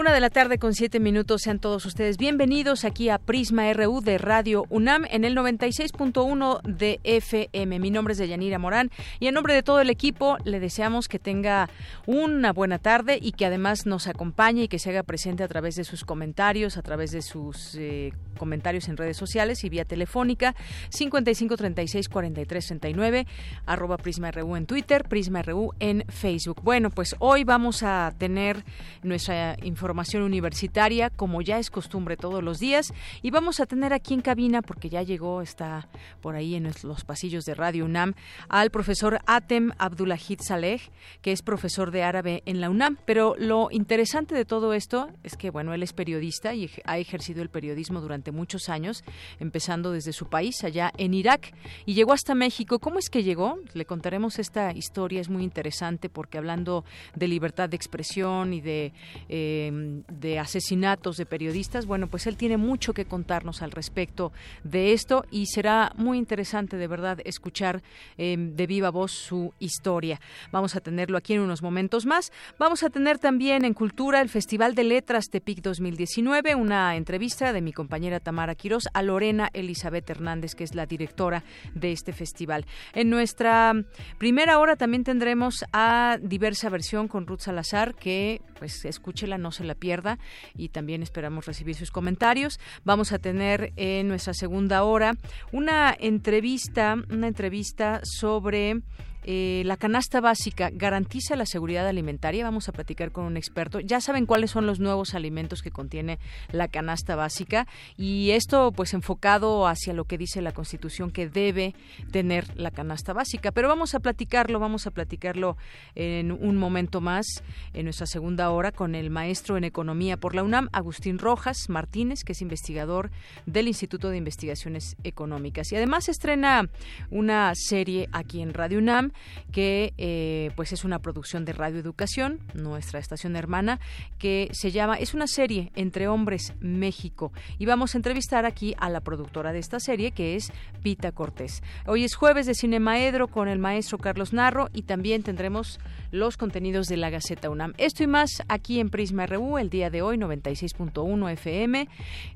Una de la tarde con siete minutos. Sean todos ustedes bienvenidos aquí a Prisma RU de Radio UNAM en el 96.1 de FM. Mi nombre es Deyanira Morán y en nombre de todo el equipo le deseamos que tenga una buena tarde y que además nos acompañe y que se haga presente a través de sus comentarios, a través de sus eh, comentarios en redes sociales y vía telefónica 55 36 43 39 arroba Prisma RU en Twitter, Prisma RU en Facebook. Bueno, pues hoy vamos a tener nuestra información información universitaria, como ya es costumbre todos los días. Y vamos a tener aquí en cabina, porque ya llegó, está por ahí en los pasillos de Radio UNAM, al profesor Atem Abdulahid Saleh, que es profesor de árabe en la UNAM. Pero lo interesante de todo esto es que, bueno, él es periodista y ha ejercido el periodismo durante muchos años, empezando desde su país, allá en Irak, y llegó hasta México. ¿Cómo es que llegó? Le contaremos esta historia, es muy interesante porque hablando de libertad de expresión y de eh, de asesinatos de periodistas, bueno, pues él tiene mucho que contarnos al respecto de esto y será muy interesante de verdad escuchar em, de viva voz su historia. Vamos a tenerlo aquí en unos momentos más. Vamos a tener también en Cultura el Festival de Letras Tepic 2019, una entrevista de mi compañera Tamara Quirós a Lorena Elizabeth Hernández, que es la directora de este festival. En nuestra primera hora también tendremos a diversa versión con Ruth Salazar, que pues escúchela, no se la pierda y también esperamos recibir sus comentarios. Vamos a tener en nuestra segunda hora una entrevista, una entrevista sobre eh, la canasta básica garantiza la seguridad alimentaria. Vamos a platicar con un experto. Ya saben cuáles son los nuevos alimentos que contiene la canasta básica y esto pues enfocado hacia lo que dice la Constitución que debe tener la canasta básica. Pero vamos a platicarlo, vamos a platicarlo en un momento más en nuestra segunda hora con el maestro en economía por la UNAM, Agustín Rojas Martínez, que es investigador del Instituto de Investigaciones Económicas. Y además estrena una serie aquí en Radio UNAM que eh, pues es una producción de Radio Educación, nuestra estación hermana, que se llama, es una serie entre hombres México. Y vamos a entrevistar aquí a la productora de esta serie, que es Pita Cortés. Hoy es jueves de Cinemaedro con el maestro Carlos Narro y también tendremos los contenidos de la Gaceta UNAM. Esto y más aquí en Prisma RU el día de hoy, 96.1 FM.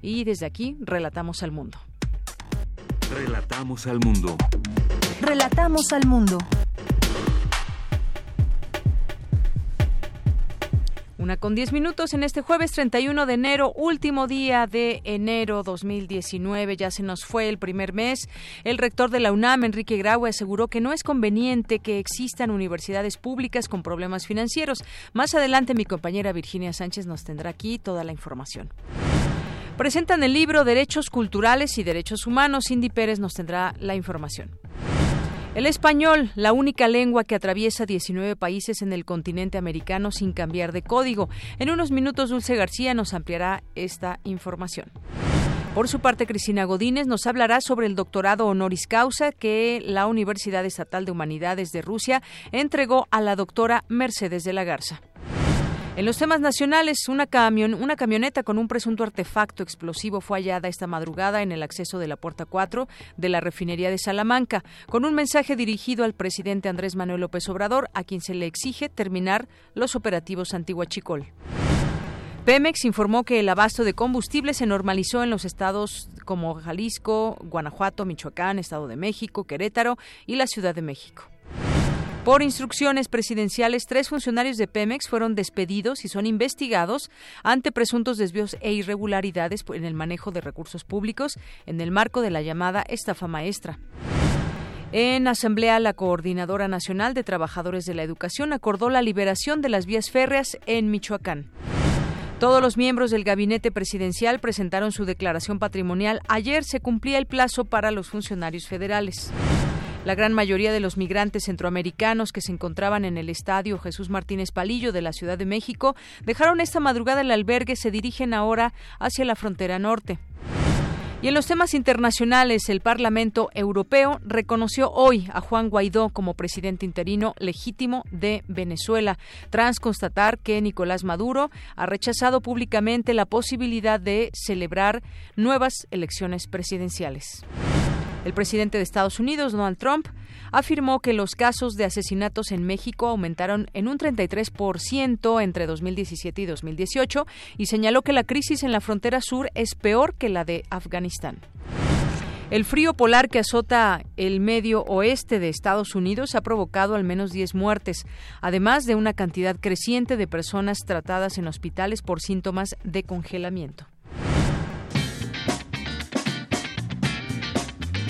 Y desde aquí relatamos al mundo. Relatamos al mundo. Relatamos al mundo. Una con diez minutos en este jueves 31 de enero, último día de enero 2019. Ya se nos fue el primer mes. El rector de la UNAM, Enrique Graue, aseguró que no es conveniente que existan universidades públicas con problemas financieros. Más adelante mi compañera Virginia Sánchez nos tendrá aquí toda la información. Presentan el libro Derechos Culturales y Derechos Humanos. Cindy Pérez nos tendrá la información. El español, la única lengua que atraviesa 19 países en el continente americano sin cambiar de código. En unos minutos, Dulce García nos ampliará esta información. Por su parte, Cristina Godínez nos hablará sobre el doctorado honoris causa que la Universidad Estatal de Humanidades de Rusia entregó a la doctora Mercedes de la Garza. En los temas nacionales, una, una camioneta con un presunto artefacto explosivo fue hallada esta madrugada en el acceso de la puerta 4 de la refinería de Salamanca, con un mensaje dirigido al presidente Andrés Manuel López Obrador, a quien se le exige terminar los operativos Antiguachicol. Pemex informó que el abasto de combustible se normalizó en los estados como Jalisco, Guanajuato, Michoacán, Estado de México, Querétaro y la Ciudad de México. Por instrucciones presidenciales, tres funcionarios de Pemex fueron despedidos y son investigados ante presuntos desvíos e irregularidades en el manejo de recursos públicos en el marco de la llamada estafa maestra. En asamblea, la Coordinadora Nacional de Trabajadores de la Educación acordó la liberación de las vías férreas en Michoacán. Todos los miembros del gabinete presidencial presentaron su declaración patrimonial. Ayer se cumplía el plazo para los funcionarios federales. La gran mayoría de los migrantes centroamericanos que se encontraban en el estadio Jesús Martínez Palillo de la Ciudad de México dejaron esta madrugada el albergue y se dirigen ahora hacia la frontera norte. Y en los temas internacionales, el Parlamento Europeo reconoció hoy a Juan Guaidó como presidente interino legítimo de Venezuela, tras constatar que Nicolás Maduro ha rechazado públicamente la posibilidad de celebrar nuevas elecciones presidenciales. El presidente de Estados Unidos, Donald Trump, afirmó que los casos de asesinatos en México aumentaron en un 33% entre 2017 y 2018 y señaló que la crisis en la frontera sur es peor que la de Afganistán. El frío polar que azota el medio oeste de Estados Unidos ha provocado al menos 10 muertes, además de una cantidad creciente de personas tratadas en hospitales por síntomas de congelamiento.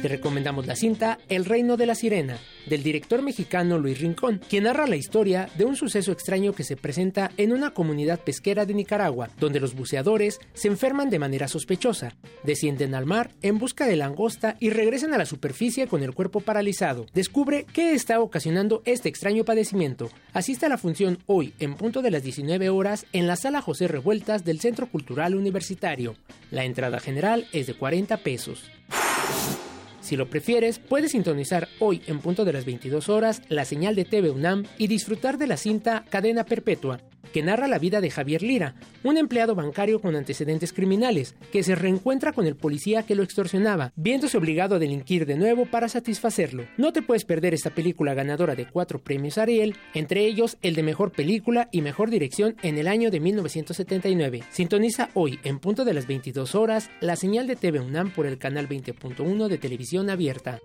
Te recomendamos la cinta El Reino de la Sirena, del director mexicano Luis Rincón, quien narra la historia de un suceso extraño que se presenta en una comunidad pesquera de Nicaragua, donde los buceadores se enferman de manera sospechosa, descienden al mar en busca de langosta y regresan a la superficie con el cuerpo paralizado. Descubre qué está ocasionando este extraño padecimiento. Asiste a la función hoy en punto de las 19 horas en la sala José Revueltas del Centro Cultural Universitario. La entrada general es de 40 pesos. Si lo prefieres, puedes sintonizar hoy en punto de las 22 horas la señal de TV UNAM y disfrutar de la cinta Cadena Perpetua, que narra la vida de Javier Lira, un empleado bancario con antecedentes criminales, que se reencuentra con el policía que lo extorsionaba, viéndose obligado a delinquir de nuevo para satisfacerlo. No te puedes perder esta película ganadora de cuatro premios Ariel, entre ellos el de Mejor Película y Mejor Dirección en el año de 1979. Sintoniza hoy, en punto de las 22 horas, la señal de TV UNAM por el canal 20.1 de televisión abierta.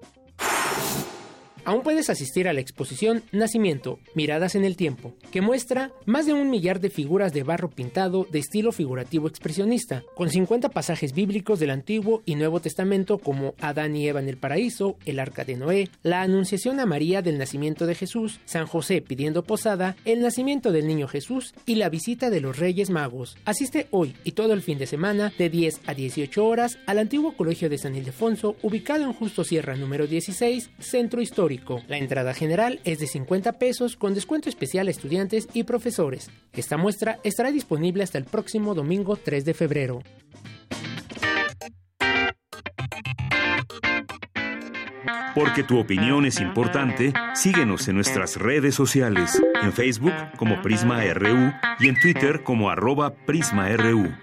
Aún puedes asistir a la exposición Nacimiento, Miradas en el Tiempo, que muestra más de un millar de figuras de barro pintado de estilo figurativo expresionista, con 50 pasajes bíblicos del Antiguo y Nuevo Testamento como Adán y Eva en el paraíso, el arca de Noé, la anunciación a María del nacimiento de Jesús, San José pidiendo posada, el nacimiento del niño Jesús y la visita de los Reyes Magos. Asiste hoy y todo el fin de semana de 10 a 18 horas al antiguo Colegio de San Ildefonso, ubicado en Justo Sierra número 16, Centro Histórico. La entrada general es de 50 pesos con descuento especial a estudiantes y profesores. Esta muestra estará disponible hasta el próximo domingo 3 de febrero. Porque tu opinión es importante, síguenos en nuestras redes sociales, en Facebook como Prisma RU y en Twitter como arroba PrismaRU.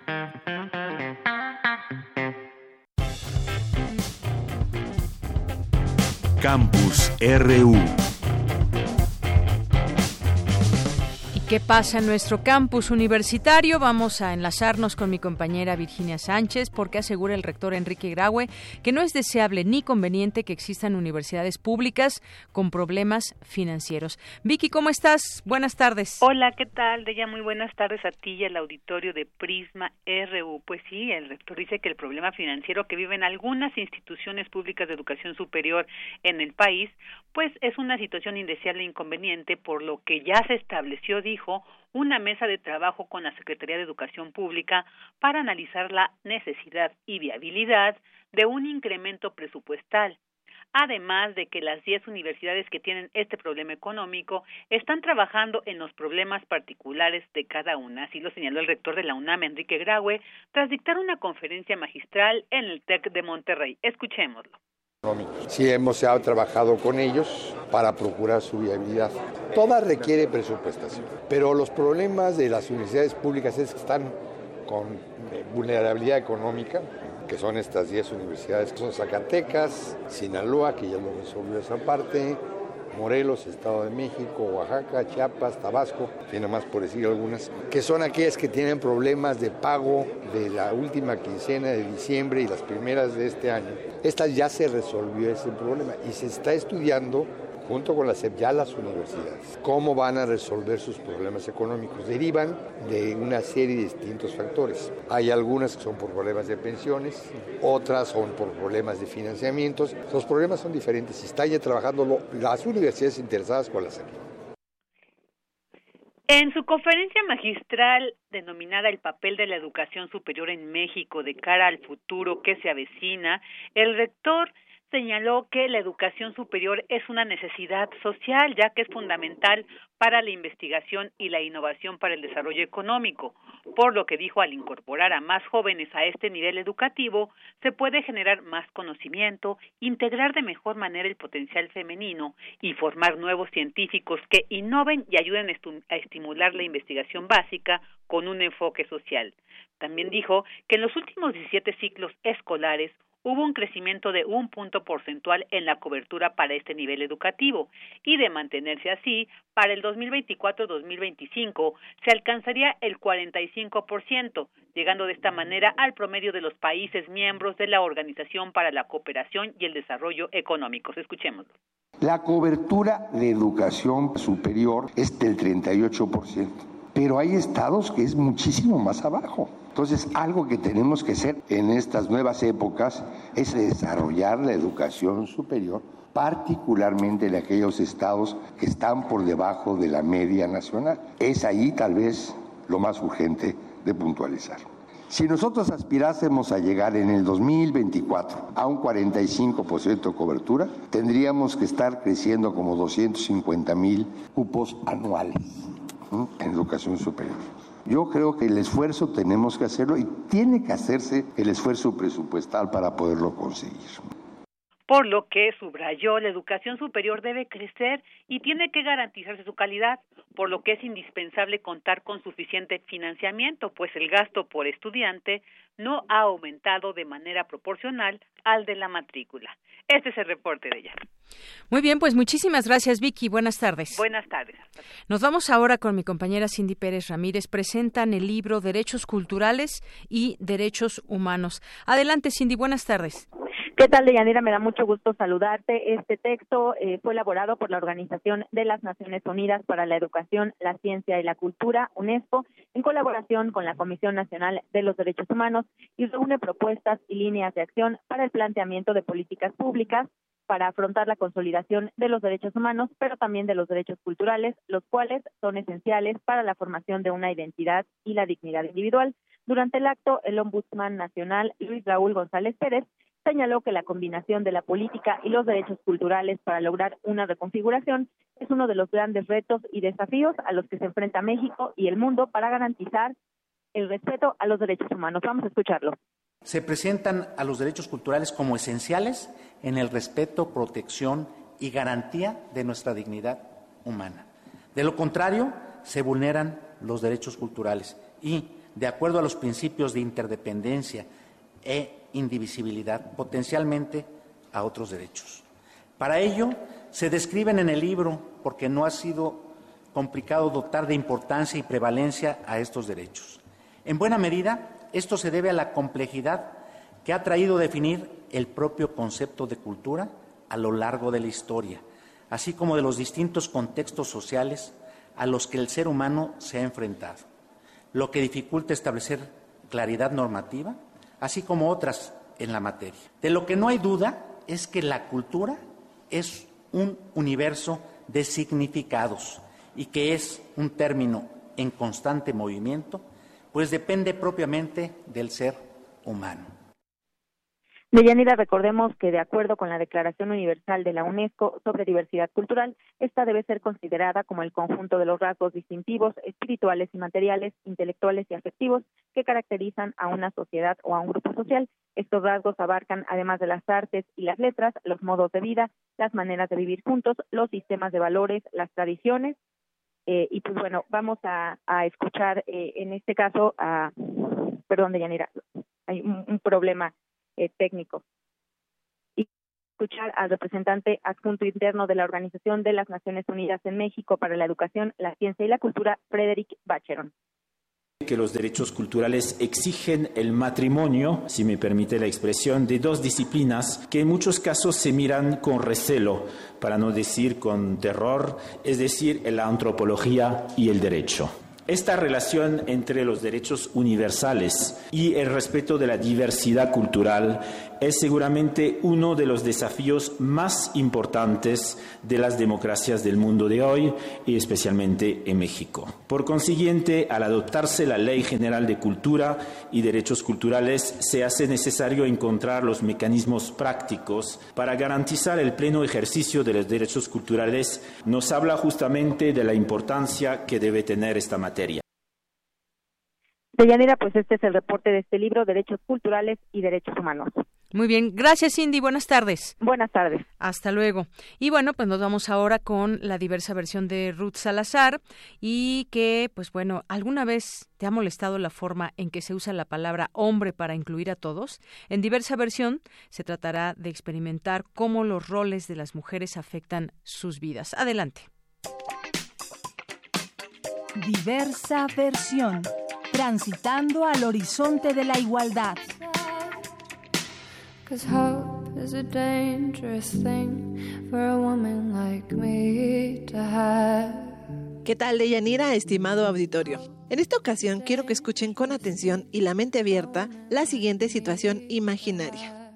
Campus RU. ¿Qué pasa en nuestro campus universitario? Vamos a enlazarnos con mi compañera Virginia Sánchez porque asegura el rector Enrique Graue que no es deseable ni conveniente que existan universidades públicas con problemas financieros. Vicky, ¿cómo estás? Buenas tardes. Hola, ¿qué tal? De ya muy buenas tardes a ti y al auditorio de Prisma RU. Pues sí, el rector dice que el problema financiero que viven algunas instituciones públicas de educación superior en el país, pues es una situación indeseable e inconveniente, por lo que ya se estableció, dijo, una mesa de trabajo con la Secretaría de Educación Pública para analizar la necesidad y viabilidad de un incremento presupuestal, además de que las 10 universidades que tienen este problema económico están trabajando en los problemas particulares de cada una, así lo señaló el rector de la UNAM, Enrique Graue, tras dictar una conferencia magistral en el TEC de Monterrey. Escuchémoslo. Sí hemos trabajado con ellos para procurar su viabilidad. Toda requiere presupuestación, pero los problemas de las universidades públicas es que están con eh, vulnerabilidad económica, que son estas 10 universidades, que son Zacatecas, Sinaloa, que ya lo resolvió esa parte, Morelos, Estado de México, Oaxaca, Chiapas, Tabasco, tiene más por decir algunas, que son aquellas que tienen problemas de pago de la última quincena de diciembre y las primeras de este año. Esta ya se resolvió ese problema y se está estudiando junto con la SEP, ya las universidades, cómo van a resolver sus problemas económicos. Derivan de una serie de distintos factores. Hay algunas que son por problemas de pensiones, otras son por problemas de financiamientos. Los problemas son diferentes están ya trabajando las universidades interesadas con la SEP. En su conferencia magistral denominada El papel de la educación superior en México de cara al futuro que se avecina, el rector señaló que la educación superior es una necesidad social, ya que es fundamental para la investigación y la innovación para el desarrollo económico, por lo que dijo al incorporar a más jóvenes a este nivel educativo, se puede generar más conocimiento, integrar de mejor manera el potencial femenino y formar nuevos científicos que innoven y ayuden a estimular la investigación básica con un enfoque social. También dijo que en los últimos 17 ciclos escolares hubo un crecimiento de un punto porcentual en la cobertura para este nivel educativo y de mantenerse así, para el 2024-2025 se alcanzaría el 45%, llegando de esta manera al promedio de los países miembros de la Organización para la Cooperación y el Desarrollo Económicos. Escuchémoslo. La cobertura de educación superior es del 38% pero hay estados que es muchísimo más abajo. Entonces, algo que tenemos que hacer en estas nuevas épocas es desarrollar la educación superior, particularmente en aquellos estados que están por debajo de la media nacional. Es ahí tal vez lo más urgente de puntualizar. Si nosotros aspirásemos a llegar en el 2024 a un 45% de cobertura, tendríamos que estar creciendo como 250 mil cupos anuales en educación superior. Yo creo que el esfuerzo tenemos que hacerlo y tiene que hacerse el esfuerzo presupuestal para poderlo conseguir. Por lo que subrayó, la educación superior debe crecer y tiene que garantizarse su calidad, por lo que es indispensable contar con suficiente financiamiento, pues el gasto por estudiante no ha aumentado de manera proporcional al de la matrícula. Este es el reporte de ella. Muy bien, pues muchísimas gracias, Vicky. Buenas tardes. Buenas tardes. Nos vamos ahora con mi compañera Cindy Pérez Ramírez. Presentan el libro Derechos Culturales y Derechos Humanos. Adelante, Cindy. Buenas tardes. ¿Qué tal, Deyanira? Me da mucho gusto saludarte. Este texto eh, fue elaborado por la Organización de las Naciones Unidas para la Educación, la Ciencia y la Cultura, UNESCO, en colaboración con la Comisión Nacional de los Derechos Humanos y reúne propuestas y líneas de acción para el planteamiento de políticas públicas para afrontar la consolidación de los derechos humanos, pero también de los derechos culturales, los cuales son esenciales para la formación de una identidad y la dignidad individual. Durante el acto, el Ombudsman Nacional, Luis Raúl González Pérez, señaló que la combinación de la política y los derechos culturales para lograr una reconfiguración es uno de los grandes retos y desafíos a los que se enfrenta México y el mundo para garantizar el respeto a los derechos humanos. Vamos a escucharlo se presentan a los derechos culturales como esenciales en el respeto, protección y garantía de nuestra dignidad humana. De lo contrario, se vulneran los derechos culturales y, de acuerdo a los principios de interdependencia e indivisibilidad, potencialmente a otros derechos. Para ello, se describen en el libro, porque no ha sido complicado dotar de importancia y prevalencia a estos derechos. En buena medida, esto se debe a la complejidad que ha traído definir el propio concepto de cultura a lo largo de la historia, así como de los distintos contextos sociales a los que el ser humano se ha enfrentado, lo que dificulta establecer claridad normativa, así como otras en la materia. De lo que no hay duda es que la cultura es un universo de significados y que es un término en constante movimiento pues depende propiamente del ser humano. Deyanira, recordemos que de acuerdo con la Declaración Universal de la UNESCO sobre diversidad cultural, esta debe ser considerada como el conjunto de los rasgos distintivos, espirituales y materiales, intelectuales y afectivos que caracterizan a una sociedad o a un grupo social. Estos rasgos abarcan, además de las artes y las letras, los modos de vida, las maneras de vivir juntos, los sistemas de valores, las tradiciones, eh, y pues bueno, vamos a, escuchar eh, en este caso a, perdón, Deyanira, hay un, problema eh, técnico. Y escuchar al representante adjunto interno de la Organización de las Naciones Unidas en México para la Educación, la Ciencia y la Cultura, Frederick Bacheron. que los derechos culturales exigen el matrimonio, si me permite la expresión, de dos disciplinas que en muchos casos se miran con recelo, para no decir con terror, es decir, la antropología y el derecho. Esta relación entre los derechos universales y el respeto de la diversidad cultural es seguramente uno de los desafíos más importantes de las democracias del mundo de hoy y especialmente en México. Por consiguiente, al adoptarse la Ley General de Cultura y Derechos Culturales, se hace necesario encontrar los mecanismos prácticos para garantizar el pleno ejercicio de los derechos culturales. Nos habla justamente de la importancia que debe tener esta materia. Deyanira, pues este es el reporte de este libro, Derechos Culturales y Derechos Humanos. Muy bien, gracias Cindy, buenas tardes. Buenas tardes. Hasta luego. Y bueno, pues nos vamos ahora con la diversa versión de Ruth Salazar y que, pues bueno, ¿alguna vez te ha molestado la forma en que se usa la palabra hombre para incluir a todos? En diversa versión se tratará de experimentar cómo los roles de las mujeres afectan sus vidas. Adelante. Diversa versión, transitando al horizonte de la igualdad. ¿Qué tal, Deyanira, estimado auditorio? En esta ocasión quiero que escuchen con atención y la mente abierta la siguiente situación imaginaria.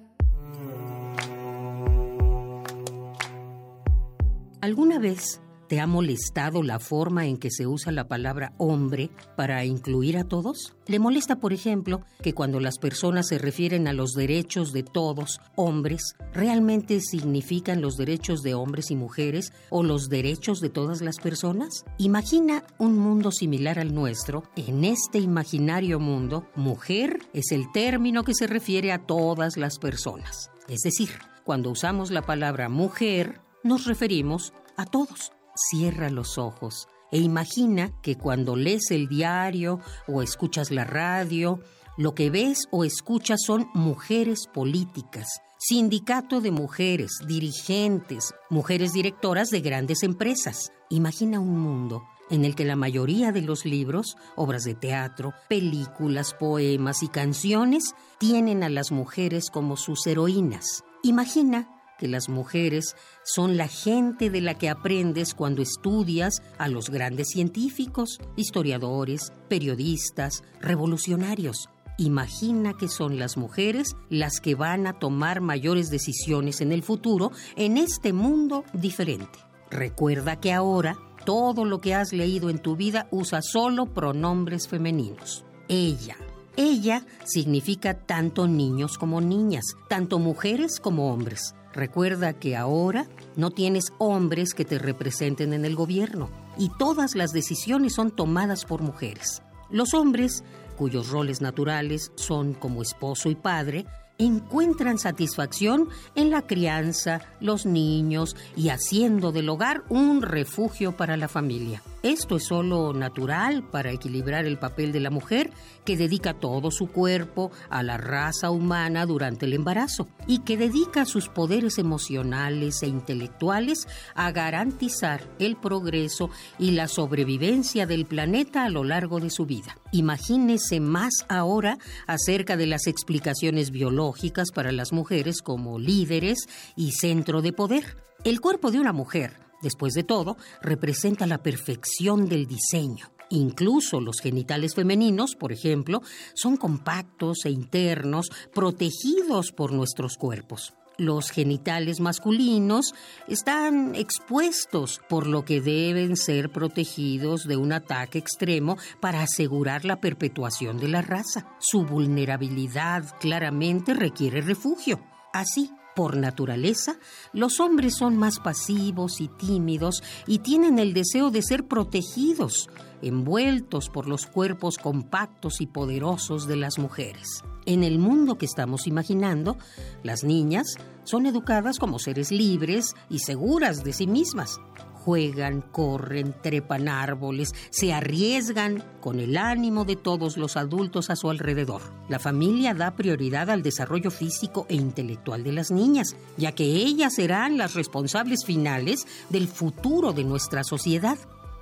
¿Alguna vez ¿Te ha molestado la forma en que se usa la palabra hombre para incluir a todos? ¿Le molesta, por ejemplo, que cuando las personas se refieren a los derechos de todos, hombres, realmente significan los derechos de hombres y mujeres o los derechos de todas las personas? Imagina un mundo similar al nuestro. En este imaginario mundo, mujer es el término que se refiere a todas las personas. Es decir, cuando usamos la palabra mujer, nos referimos a todos cierra los ojos e imagina que cuando lees el diario o escuchas la radio, lo que ves o escuchas son mujeres políticas, sindicato de mujeres, dirigentes, mujeres directoras de grandes empresas. Imagina un mundo en el que la mayoría de los libros, obras de teatro, películas, poemas y canciones tienen a las mujeres como sus heroínas. Imagina que las mujeres son la gente de la que aprendes cuando estudias a los grandes científicos, historiadores, periodistas, revolucionarios. Imagina que son las mujeres las que van a tomar mayores decisiones en el futuro en este mundo diferente. Recuerda que ahora todo lo que has leído en tu vida usa solo pronombres femeninos. Ella. Ella significa tanto niños como niñas, tanto mujeres como hombres. Recuerda que ahora no tienes hombres que te representen en el gobierno y todas las decisiones son tomadas por mujeres. Los hombres, cuyos roles naturales son como esposo y padre, encuentran satisfacción en la crianza, los niños y haciendo del hogar un refugio para la familia. Esto es solo natural para equilibrar el papel de la mujer que dedica todo su cuerpo a la raza humana durante el embarazo y que dedica sus poderes emocionales e intelectuales a garantizar el progreso y la sobrevivencia del planeta a lo largo de su vida. Imagínese más ahora acerca de las explicaciones biológicas para las mujeres como líderes y centro de poder. El cuerpo de una mujer Después de todo, representa la perfección del diseño. Incluso los genitales femeninos, por ejemplo, son compactos e internos, protegidos por nuestros cuerpos. Los genitales masculinos están expuestos, por lo que deben ser protegidos de un ataque extremo para asegurar la perpetuación de la raza. Su vulnerabilidad claramente requiere refugio. Así, por naturaleza, los hombres son más pasivos y tímidos y tienen el deseo de ser protegidos, envueltos por los cuerpos compactos y poderosos de las mujeres. En el mundo que estamos imaginando, las niñas son educadas como seres libres y seguras de sí mismas juegan, corren, trepan árboles, se arriesgan con el ánimo de todos los adultos a su alrededor. La familia da prioridad al desarrollo físico e intelectual de las niñas, ya que ellas serán las responsables finales del futuro de nuestra sociedad.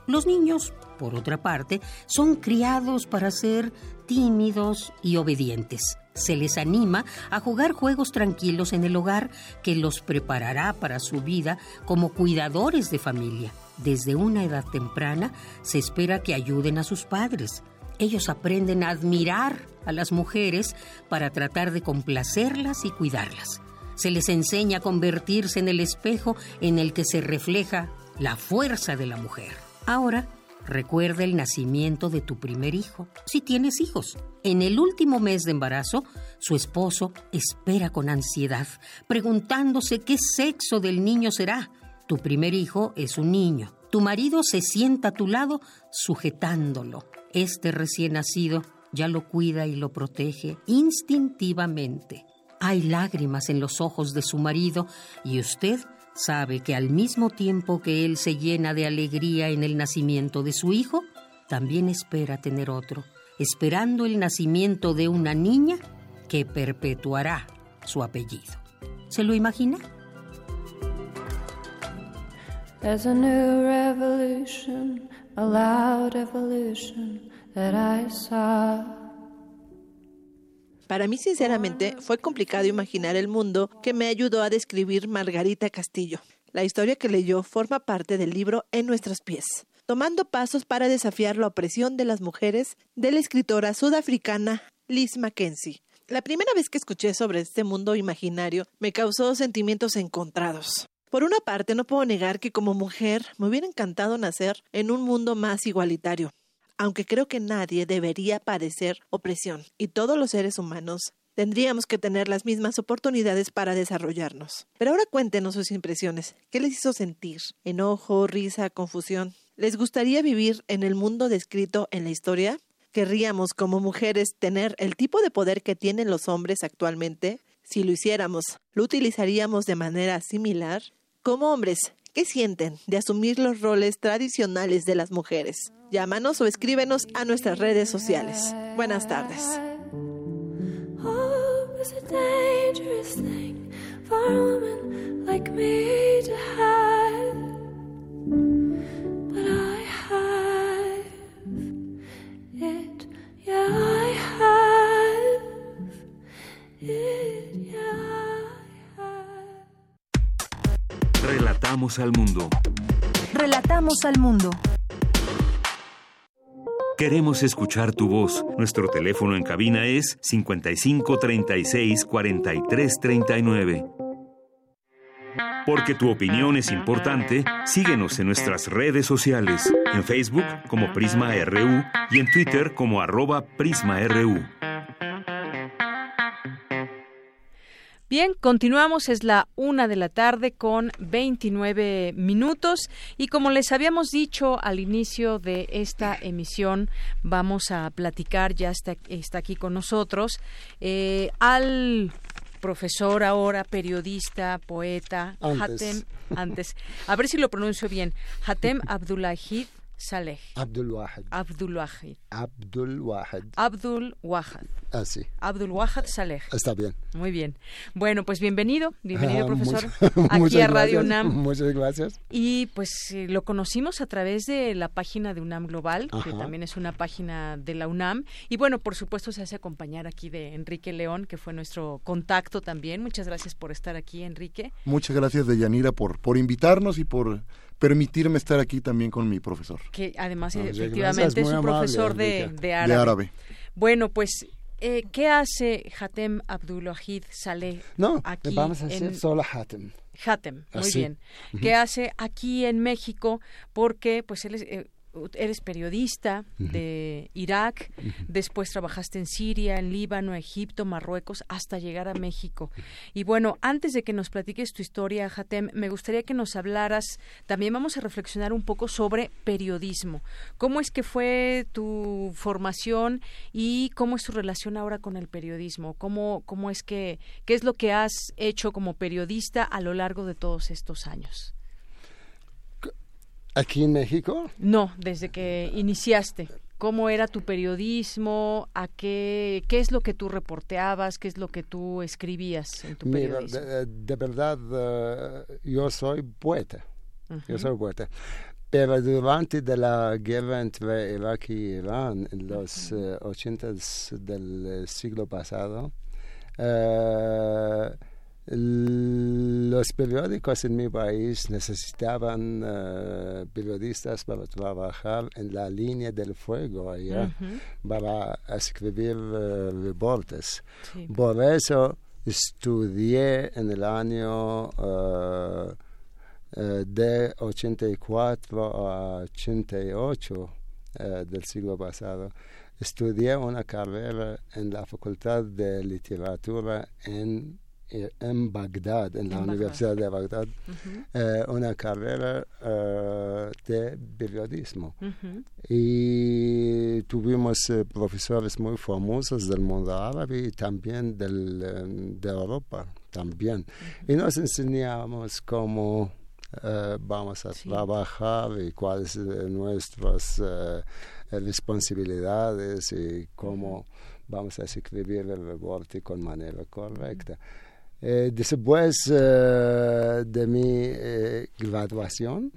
Los niños, por otra parte, son criados para ser tímidos y obedientes. Se les anima a jugar juegos tranquilos en el hogar que los preparará para su vida como cuidadores de familia. Desde una edad temprana se espera que ayuden a sus padres. Ellos aprenden a admirar a las mujeres para tratar de complacerlas y cuidarlas. Se les enseña a convertirse en el espejo en el que se refleja la fuerza de la mujer. Ahora, recuerda el nacimiento de tu primer hijo, si tienes hijos. En el último mes de embarazo, su esposo espera con ansiedad, preguntándose qué sexo del niño será. Tu primer hijo es un niño. Tu marido se sienta a tu lado sujetándolo. Este recién nacido ya lo cuida y lo protege instintivamente. Hay lágrimas en los ojos de su marido y usted sabe que al mismo tiempo que él se llena de alegría en el nacimiento de su hijo, también espera tener otro, esperando el nacimiento de una niña que perpetuará su apellido. ¿Se lo imagina? There's a new revolution, a loud evolution that I saw. Para mí, sinceramente, fue complicado imaginar el mundo que me ayudó a describir Margarita Castillo. La historia que leyó forma parte del libro En nuestros pies, tomando pasos para desafiar la opresión de las mujeres de la escritora sudafricana Liz Mackenzie. La primera vez que escuché sobre este mundo imaginario me causó sentimientos encontrados. Por una parte, no puedo negar que como mujer me hubiera encantado nacer en un mundo más igualitario, aunque creo que nadie debería padecer opresión y todos los seres humanos tendríamos que tener las mismas oportunidades para desarrollarnos. Pero ahora cuéntenos sus impresiones. ¿Qué les hizo sentir? ¿Enojo, risa, confusión? ¿Les gustaría vivir en el mundo descrito en la historia? ¿Querríamos como mujeres tener el tipo de poder que tienen los hombres actualmente? Si lo hiciéramos, ¿lo utilizaríamos de manera similar? Como hombres, ¿Qué sienten de asumir los roles tradicionales de las mujeres? Llámanos o escríbenos a nuestras redes sociales. Buenas tardes. Relatamos al mundo. Relatamos al mundo. Queremos escuchar tu voz. Nuestro teléfono en cabina es 55 36 43 39. Porque tu opinión es importante, síguenos en nuestras redes sociales, en Facebook como Prisma RU y en Twitter como arroba PrismaRU. Bien, continuamos, es la una de la tarde con 29 minutos y como les habíamos dicho al inicio de esta emisión, vamos a platicar, ya está, está aquí con nosotros, eh, al profesor ahora, periodista, poeta, Antes. Hatem, antes, a ver si lo pronuncio bien, Hatem Abdullahid Saleh. Abdul Wahid. Abdul Wahid. Abdul Wahid. Abdul Wahid. Ah, sí. Abdul Wahid Saleh. Está bien. Muy bien. Bueno, pues bienvenido, bienvenido Ah, profesor, aquí a Radio gracias, UNAM. Muchas gracias. Y pues eh, lo conocimos a través de la página de UNAM Global, que también es una página de la UNAM. Y bueno, por supuesto se hace acompañar aquí de Enrique León, que fue nuestro contacto también. Muchas gracias por estar aquí, Enrique. Muchas gracias, Deyanira, por, por invitarnos y por permitirme estar aquí también con mi profesor. Que además Muchas efectivamente gracias, es muy un amable, profesor de, de árabe. De árabe. Bueno, pues, eh, ¿qué hace Hatem Abdulwahid Saleh No, aquí vamos a hacer en- solo Hatem. Hatem, muy Así. bien. ¿Qué hace aquí en México? Porque pues él es, eh, eres periodista de Irak, después trabajaste en Siria, en Líbano, Egipto, Marruecos, hasta llegar a México. Y bueno, antes de que nos platiques tu historia, Hatem, me gustaría que nos hablaras, también vamos a reflexionar un poco sobre periodismo. ¿Cómo es que fue tu formación y cómo es tu relación ahora con el periodismo? ¿Cómo, cómo es que, qué es lo que has hecho como periodista a lo largo de todos estos años? ¿Aquí en México? No, desde que iniciaste. ¿Cómo era tu periodismo? ¿A qué, qué es lo que tú reporteabas? ¿Qué es lo que tú escribías en tu Mira, periodismo? de, de verdad, eh, yo soy poeta. Yo soy poeta. pero durante de la guerra entre Irak y Irán, en los eh, 80 del eh, siglo pasado, eh, los periódicos en mi país necesitaban eh, periodistas para trabajar en la línea del fuego allá, para escribir eh, reportes. Sí. Por eso estudié en el año eh, de 84 a 88 eh, del siglo pasado. Estudié una carrera en la Facultad de Literatura en, en Bagdad, en la En. Universidad de Bagdad, eh, una carrera eh, de periodismo. Y tuvimos eh, profesores muy famosos del mundo árabe y también del, eh, de Europa, también. Y nos enseñamos cómo eh, vamos a trabajar y cuáles son nuestras eh, responsabilidades y cómo vamos a escribir el reporte con manera correcta. Eh, después eh, de mi eh, graduación,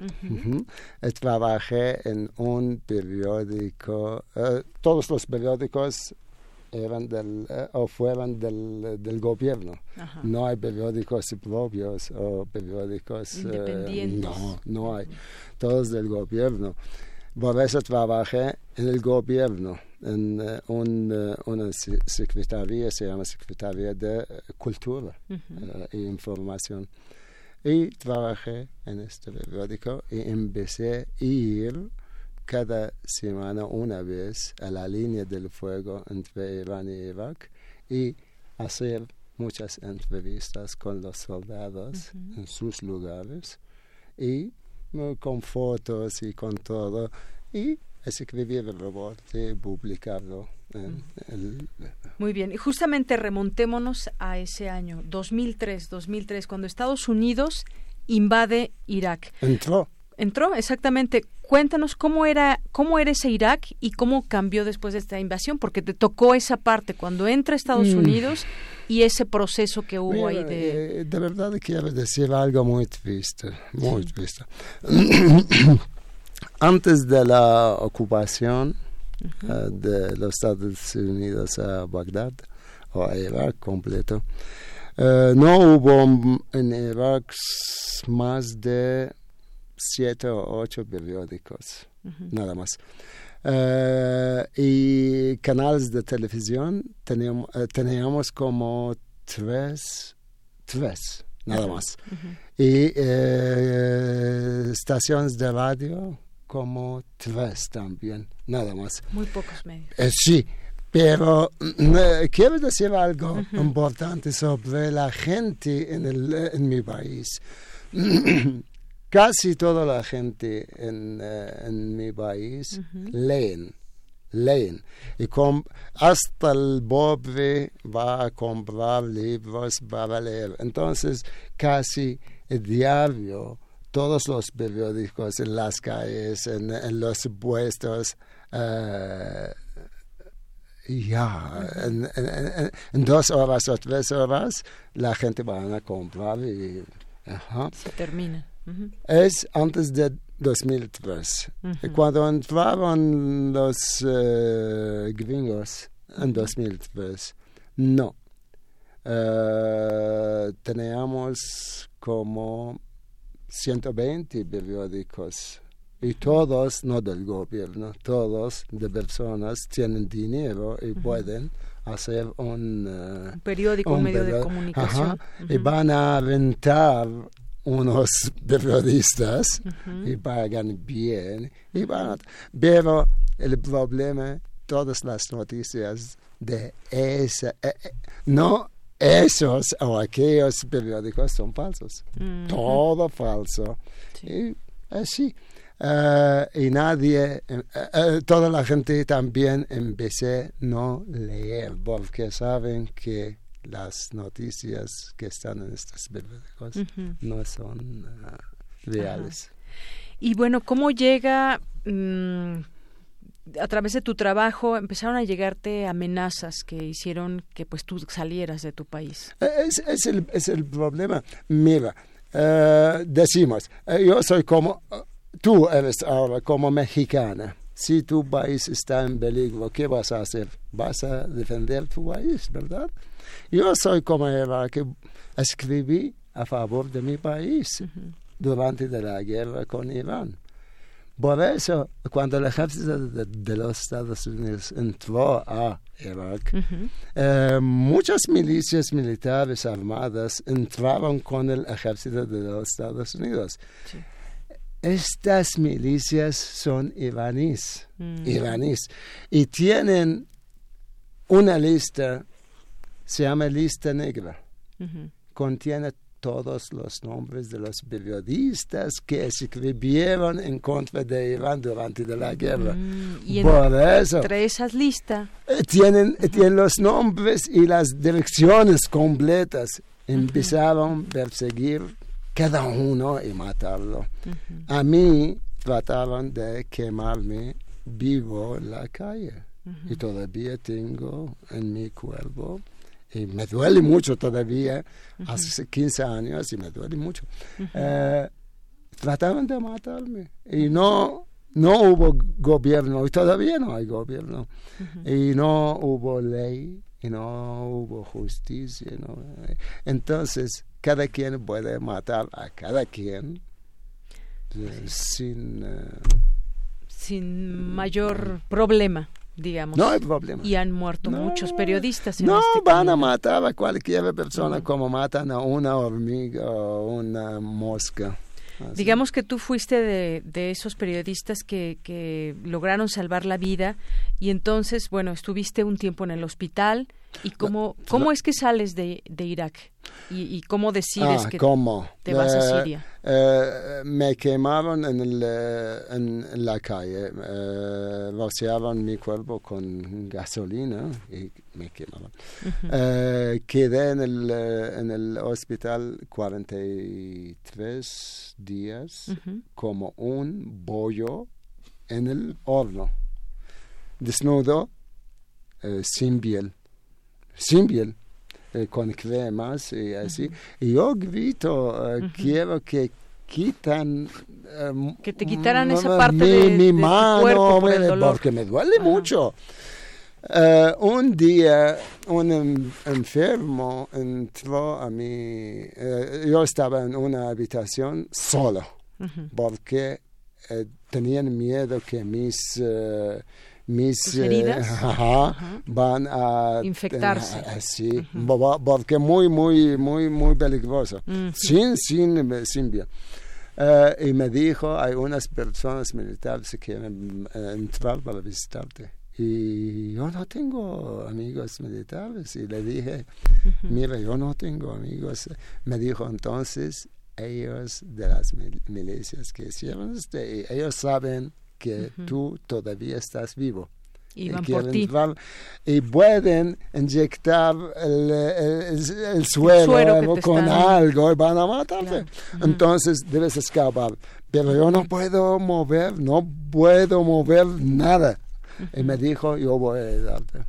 trabajé en un periódico. todos los periódicos eran del, o fueron del, del gobierno. No hay periódicos propios o periódicos... Independientes. no, no hay. Todos del gobierno. Por eso trabajé en el gobierno, en eh, un, eh, una se- secretaría, se llama Secretaría de eh, Cultura eh, e Información. Y trabajé en este periódico y empecé a ir cada semana una vez a la línea del fuego entre Irán y Irak y hacer muchas entrevistas con los soldados en sus lugares y eh, con fotos y con todo y escribir el reporte publicarlo el Muy bien, y justamente remontémonos a ese año, 2003, 2003, cuando Estados Unidos invade Irak. entró Entró, exactamente. Cuéntanos cómo era, cómo era ese Irak y cómo cambió después de esta invasión, porque te tocó esa parte cuando entra Estados Mm. Unidos y ese proceso que hubo ahí de eh, de verdad quiero decir algo muy triste, muy triste. Antes de la ocupación eh, de los Estados Unidos a Bagdad o a Irak completo, eh, no hubo mm, en Irak más de siete o ocho periódicos, nada más. Eh, y canales de televisión teníamos, teníamos como tres, tres, nada más. Y estaciones de radio como tres también, nada más. muy pocos medios. Eh, sí, pero mm, eh, quiero decir algo importante sobre la gente en, el, en mi país. Casi toda la gente en, eh, en mi país leen, leen. Y com- hasta el pobre va a comprar libros para leer. Entonces, casi el diario, todos los periódicos en las calles, en, en los puestos, eh, ya, en, en- en- dos horas o tres horas la gente va a comprar y... ajá. Se termina. Es antes de 2003. Ujú. Cuando entraron los eh, gringos en 2003, no. Eh, teníamos como 120 periódicos y todos, no del gobierno, todos de personas tienen dinero y pueden hacer un, eh, Un periódico, un medio de comunicación. Ajá, Y van a rentar unos periodistas y pagan bien. Y van a- pero el problema, todas las noticias de esa, eh, eh, no esos o aquellos periódicos son falsos. Ujú. Todo falso. Y así. Eh, y nadie, eh, eh, toda la gente también empecé no leer porque saben que las noticias que están en estos periódicos no son ah, reales. Y bueno, ¿cómo llega mm, a través de tu trabajo empezaron a llegarte amenazas que hicieron que pues tú salieras de tu país? Eh, Es, es el, es el problema. Mira, eh, decimos, eh, yo soy como, tú eres ahora como mexicana. Si tu país está en peligro, ¿qué vas a hacer? Vas a defender tu país, ¿verdad? Yo soy como era que escribí a favor de mi país durante la guerra con Irán. Por eso, cuando el ejército de, los Estados Unidos entró a Irak, eh, muchas milicias militares armadas entraron con el ejército de los Estados Unidos. Estas milicias son iraníes, Mm. iraníes, y tienen una lista, se llama lista negra, Ujú. contiene todos los nombres de los periodistas que escribieron en contra de Irán durante la guerra. Mm, y en- Por eso entre esas listas eh, tienen, eh, tienen los nombres y las direcciones completas. Empezaron a perseguir cada uno y matarlo. A mí trataron de quemarme vivo en la calle. Y todavía tengo en mi cuerpo y me duele mucho todavía, hace 15 años y me duele mucho. Eh, trataron de matarme y no, no hubo gobierno y todavía no hay gobierno. Y no hubo ley y no hubo justicia. no- Entonces, cada quien puede matar a cada quien eh, sin... eh, sin mayor problema, digamos. No hay problema. Y han muerto muchos periodistas. En No este van a matar a cualquier persona como matan a una hormiga o una mosca. Así. Digamos que tú fuiste de, de esos periodistas que, que lograron salvar la vida y entonces, bueno, estuviste un tiempo en el hospital. ¿Y cómo, cómo es que sales de, de Irak? ¿Y, y cómo decides Ah, que ¿cómo? te vas a Eh, Siria? eh, me quemaron en, el, eh, en, la calle, eh, rociaron mi cuerpo con gasolina y me quemaron. Quedé en el, en el hospital 43 días Ujú. como un bollo en el horno, desnudo, sin piel, sin piel, eh, con cremas y así. Y yo grito, eh, quiero que quitan eh, Que te quitaran esa m- parte mi, de- mi de mano cuerpo por el dolor. porque me duele mucho. Eh, un día un enfermo entró a mi eh, yo estaba en una habitación solo porque eh, tenían miedo que mis mis ¿Tus eh, heridas? ajá, Ajá. van a Infectarse. eh, sí bo- porque muy muy muy muy peligroso Ujú. sin sin sin bien Eh, y me dijo hay unas personas militares que quieren eh, entrar para visitarte y yo no tengo amigos militares y le dije mira yo no tengo amigos me dijo entonces ellos de las mil- milicias que hicieron esto y ellos saben que tú todavía estás vivo Y van por quieren ti. y pueden inyectar el, el- el- el suero, con están- algo y van a matarte. Entonces debes escapar. Pero yo no puedo mover, no puedo mover nada. Y me dijo, yo voy a ayudarte.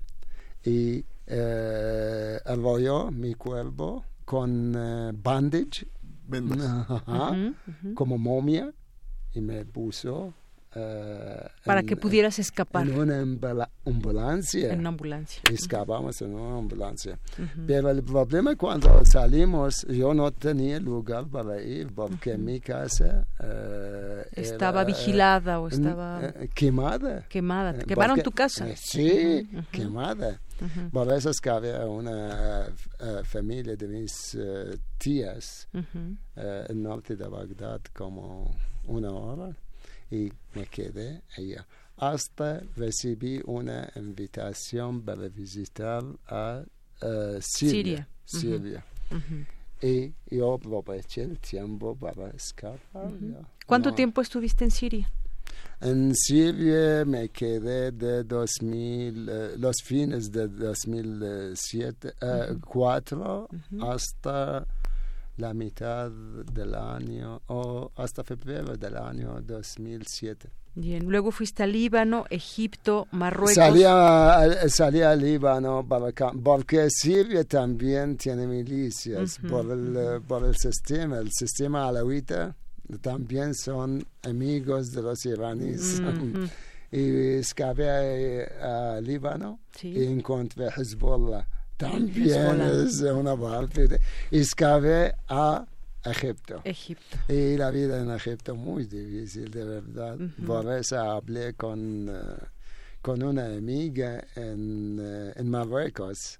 Y eh, enrolló mi cuerpo con eh, bandage, Ajá, como momia, y me puso... eh, Para en- que pudieras escapar. en una ambula- ambulancia. En una ambulancia. Escapamos en una ambulancia. Pero el problema cuando salimos, yo no tenía lugar para ir porque mi casa eh, Estaba era, vigilada o eh, estaba eh, quemada. quemada. Eh, Quemaron porque- tu casa. eh, sí, quemada. Por eso es que había una eh, familia de mis eh, tías eh, en norte de Bagdad como una hora y me quedé allá hasta recibí una invitación para visitar a eh, Siria. Siria. Siria. Ujú. Y yo aproveché el tiempo para escapar. Ujú. ya. ¿Cuánto No. tiempo estuviste en Siria? En Siria me quedé de 2000, eh, los fines de 2007, eh, Ujú. cuatro Ujú. hasta la mitad del año o hasta febrero del año 2007. Bien. Luego fuiste a Líbano, Egipto, Marruecos. Salí a, salí a Líbano para acá, porque Siria también tiene milicias Ujú, por, el, por el sistema, el sistema alawita también son amigos de los iraníes. Ujú. y escape a, a Líbano y encontré Hezbollah. También es una parte. de- Escape a Egipto. Egipto. Y la vida en Egipto muy difícil, de verdad. Por eso hablé con, eh, con una amiga en, eh, en Marruecos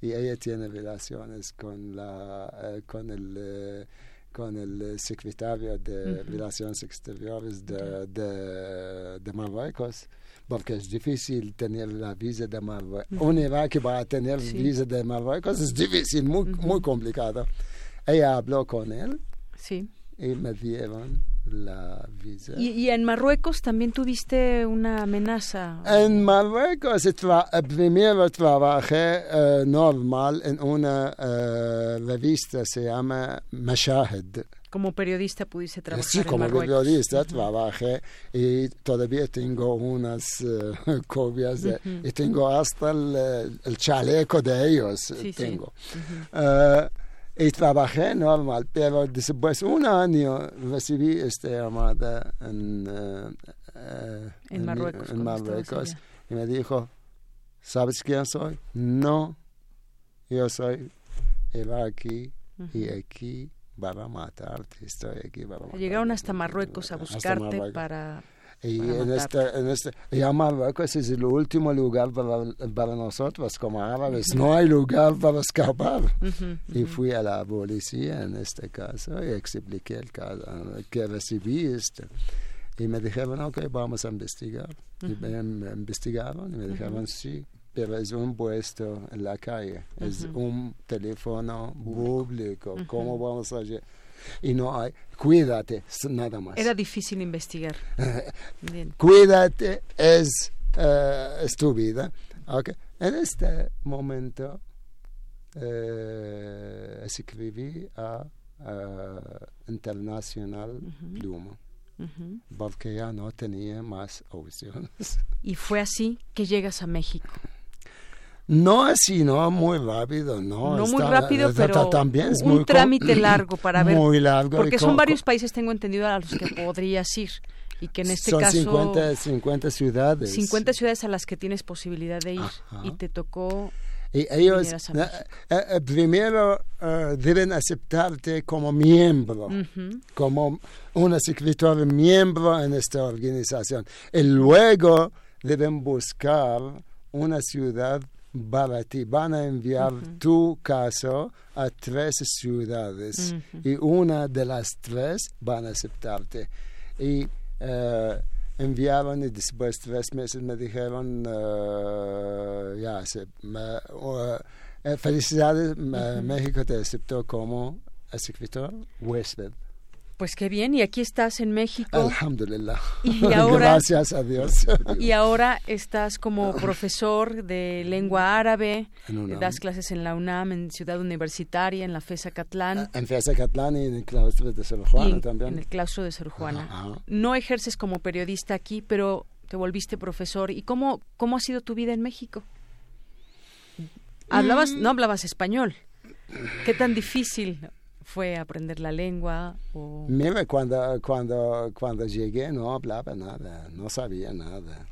y ella tiene relaciones con, la, eh, con el... con el secretario de. Relaciones Exteriores de, de, de Marruecos, porque es difícil tener la visa de Marruecos. Ujú. Un iraquí va a tener Sí. visa de Marruecos es difícil, muy, muy complicado. Ella habló con él Sí. y me dieron la visa. Y, y en Marruecos también tuviste una amenaza. En Marruecos tra- primero trabajé eh, normal en una eh, revista, se llama Mashahed. Como periodista pudiste trabajar Sí, en como Marruecos. periodista trabajé y todavía tengo unas eh, copias de- y tengo hasta el, eh, el chaleco de ellos. Sí, sí. tengo. Ujú. Eh, y trabajé normal, pero después un año recibí esta llamada en, Marruecos, en y me dijo, ¿sabes quién soy? No, yo soy iraquí y Ujú. Aquí para matarte, estoy aquí para matarte. Llegaron hasta Marruecos a buscarte Marruecos. para... Y para en este, en este, ya Marruecos es el último lugar para, para nosotros como árabes. No hay lugar para escapar. Ujú, Y ujú. fui a la policía en este caso y expliqué el caso que recibí esto. Y me dijeron, ok, vamos a investigar. Y Ujú. me, me investigaron y me dijeron, sí, pero es un puesto en la calle, es un teléfono público. Ujú. ¿Cómo vamos a lle- Y no hay, cuídate, nada más. Era difícil investigar. Bien. Cuídate, es, es tu vida. En este momento eh, escribí a, Internacional Pluma porque ya no tenía más opciones. Y fue así que llegas a México. No así, no muy rápido, no. No muy está- rápido, está- pero también es un muy trámite largo para ver. Muy largo. Porque son varios países, tengo entendido, a los que podrías ir. Y que en este son caso... 50, 50 ciudades. 50 ciudades a las que tienes posibilidad de ir. Ajá. Y te tocó... Y ellos eh, eh, eh, primero eh, deben aceptarte como miembro, Ujú. como un escritor miembro en esta organización. Y luego deben buscar una ciudad para ti. Van a enviar tu caso a tres ciudades y una de las tres van a aceptarte. Y eh, enviaron y después tres meses me dijeron, eh, ya, se- me- uh, eh, felicidades. México te aceptó como escritor huésped. Pues qué bien, y aquí estás en México. Alhamdulillah. Y ahora- Gracias a Dios. Y ahora estás como profesor de lengua árabe, En UNAM. das clases en la UNAM, en Ciudad Universitaria, en la FESA Catlán En Fiesta Catlán y en el claustro de Sor y Juana también. en el claustro de Sor Juana. Ajá. No ejerces como periodista aquí, pero te volviste profesor. ¿Y cómo, cómo ha sido tu vida en México? Hablabas, Mm. no hablabas español. ¿Qué tan difícil fue aprender la lengua? O... Mira, cuando, cuando, cuando llegué no hablaba nada, no sabía nada.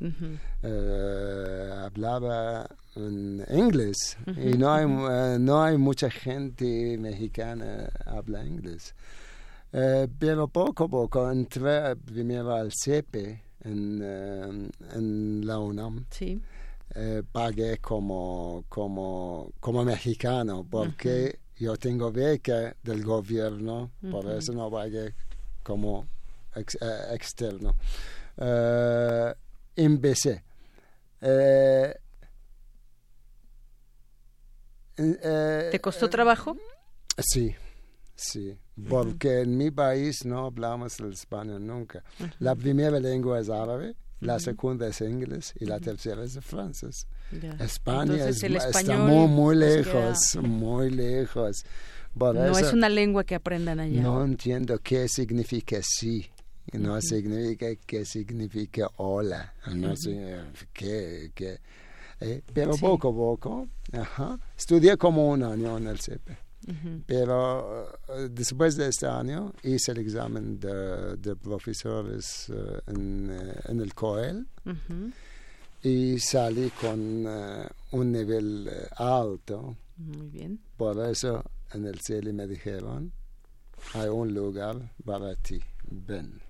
Eh, hablaba en inglés y no hay, eh, no hay mucha gente mexicana habla inglés. Eh, pero poco a poco entré primero al CEPE en, en la UNAM. Sí. Eh, pagué como, como, como mexicano porque yo tengo beca del gobierno, por eso no pagué como ex- eh, externo. Empecé. Eh, eh, ¿Te costó trabajo? Sí, sí, porque en mi país no hablamos el español nunca. La primera lengua es árabe, la segunda es inglés y la tercera es francés. España Entonces, es- está español, muy, muy lejos, muy lejos. Por No eso es una lengua que aprendan allá. no entiendo qué significa sí. No significa qué significa hola. No Ujú. sé qué. qué, eh, pero Sí. poco a poco. Ajá. Estudié como un año en el CEPE. Pero eh, después de este año hice el examen de, de profesores eh, en, eh, en, el COEL y salí con un nivel alto. Muy bien. Por eso en el CELI me dijeron, hay un lugar para ti, ven.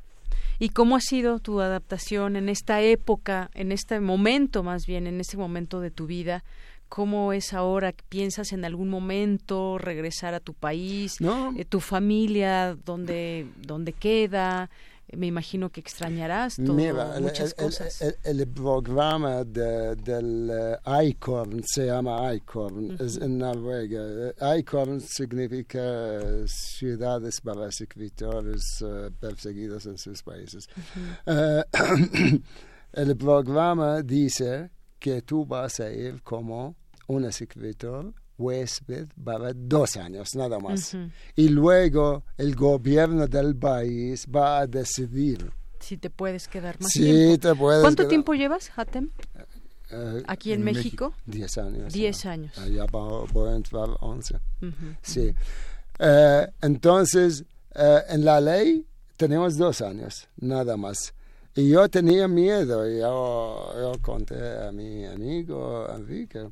¿Y cómo ha sido tu adaptación en esta época, en este momento más bien, en este momento de tu vida? ¿Cómo es ahora? ¿Piensas en algún momento regresar a tu país? Eh, ¿Tu familia? ¿Dónde, dónde queda? me imagino que extrañarás todo, muchas cosas. El, programa del uh, ICORN se llama ICORN, es en Noruega. ICORN significa ciudades para escritores uh, perseguidos en sus países. Uh, el programa dice que tú vas a ir como un escritor huésped para dos años, nada más. Y luego el gobierno del país va a decidir. Si te puedes quedar más sí, tiempo. Te puedes ¿Cuánto tiempo llevas, Hatem? Uh, Aquí en, México. Diez años. Diez años. Ya voy a entrar once. Sí. Uh, entonces, uh, en la ley tenemos dos años, nada más. Y yo tenía miedo, yo, yo conté a mi amigo Enrique,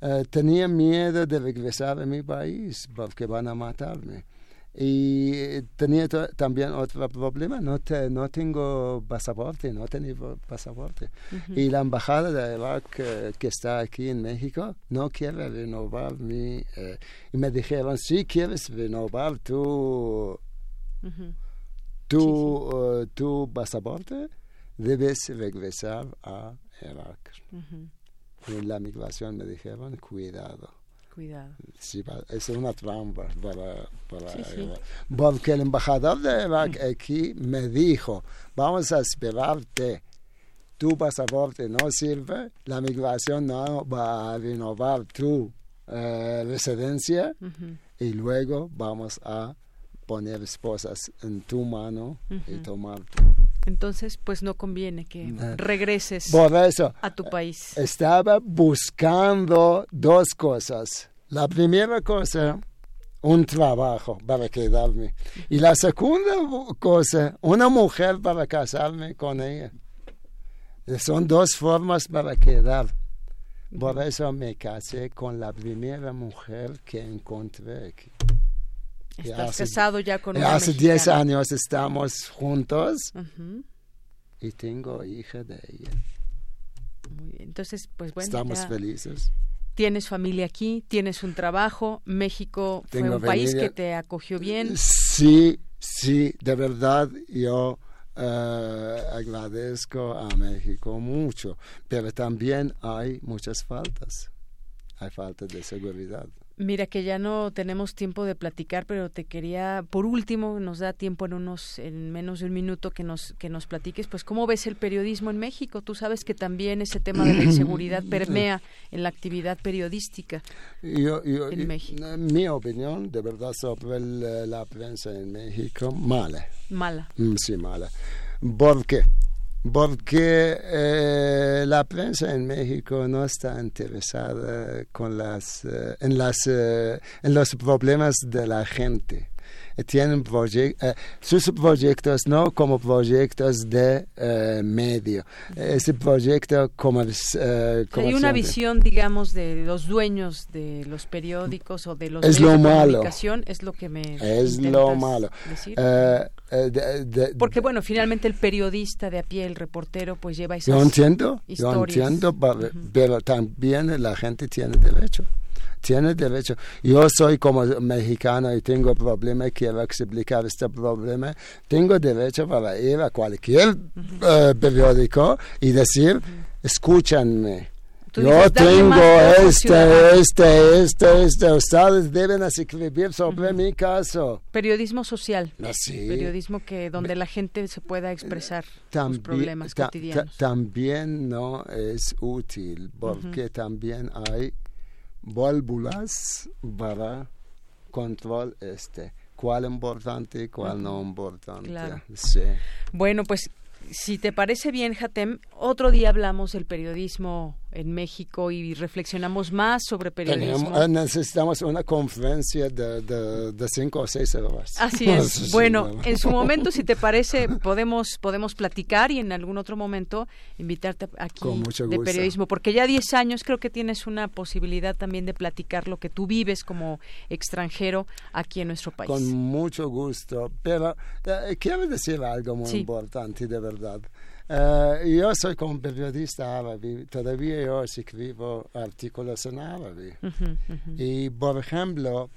eh, tenía miedo de regresar a mi país porque van a matarme. Y tenía también otro problema, no, no tengo pasaporte, no tenía pasaporte. Y la embajada de Irak eh, que está aquí en México no quiere renovar mi... Eh, y me dijeron, si quieres renovar tu, tu, tu pasaporte, debes regresar a Irak en la migración me dijeron, cuidado. Cuidado. Sí, es una trampa para, Porque el embajador de Irak aquí me dijo, vamos a esperarte. Tu pasaporte no sirve, la migración no va a renovar tu eh, residencia y luego vamos a poner esposas en tu mano y tomar tu entonces, pues no conviene que regreses a tu país. Estaba buscando dos cosas. La primera cosa, un trabajo para quedarme. Y la segunda cosa, una mujer para casarme con ella. Son dos formas para quedar. Por eso me casé con la primera mujer que encontré aquí. Estás casado ya con una Hace 10 años estamos juntos y tengo hija de ella. Muy bien. Entonces, pues bueno. Estamos felices. Tienes familia aquí, tienes un trabajo. México fue un país que te acogió bien. Sí, sí, de verdad yo eh, agradezco a México mucho, pero también hay muchas faltas. Hay falta de seguridad. Mira que ya no tenemos tiempo de platicar, pero te quería, por último, nos da tiempo en unos, en menos de un minuto que nos que nos platiques, pues cómo ves el periodismo en México. Tú sabes que también ese tema de la inseguridad permea en la actividad periodística en México. Mi opinión, de verdad, sobre la prensa en México, mala. Mala. Mm, sí, mala. ¿Por qué? Porque eh, la prensa en México no está interesada con las, eh, en, las, eh, en los problemas de la gente tienen eh, sus proyectos no como proyectos de eh, medio, ese proyecto como... Eh, Hay una visión, digamos, de los dueños de los periódicos o de los es medios lo de malo. comunicación, es lo que me Es lo malo. Porque bueno, finalmente el periodista de a pie, el reportero, pues lleva esas Yo entiendo, historias. yo entiendo, pero también la gente tiene derecho tiene derecho. Yo soy como mexicano y tengo problema, quiero explicar este problema. Tengo derecho para ir a cualquier eh, periódico y decir, escúchanme. Yo tengo este, este, este, este. Ustedes deben escribir sobre mi caso. Periodismo social. Ah, Periodismo que donde la gente se pueda expresar sus problemas cotidianos. también no es útil porque también hay válvulas para control este cuál importante y cuál no importante sí. bueno pues si te parece bien Hatem otro día hablamos del periodismo en México y reflexionamos más sobre periodismo. Tenemos, necesitamos una conferencia de, de, cinco o seis horas. Así es. bueno, en su momento, si te parece, podemos podemos platicar y en algún otro momento invitarte aquí de periodismo, porque ya 10 años creo que tienes una posibilidad también de platicar lo que tú vives como extranjero aquí en nuestro país. Con mucho gusto, pero eh, quiero decir algo muy importante, de verdad. Uh, yo soy como periodista árabe, todavía yo escribo artículos en árabe. Y, por ejemplo,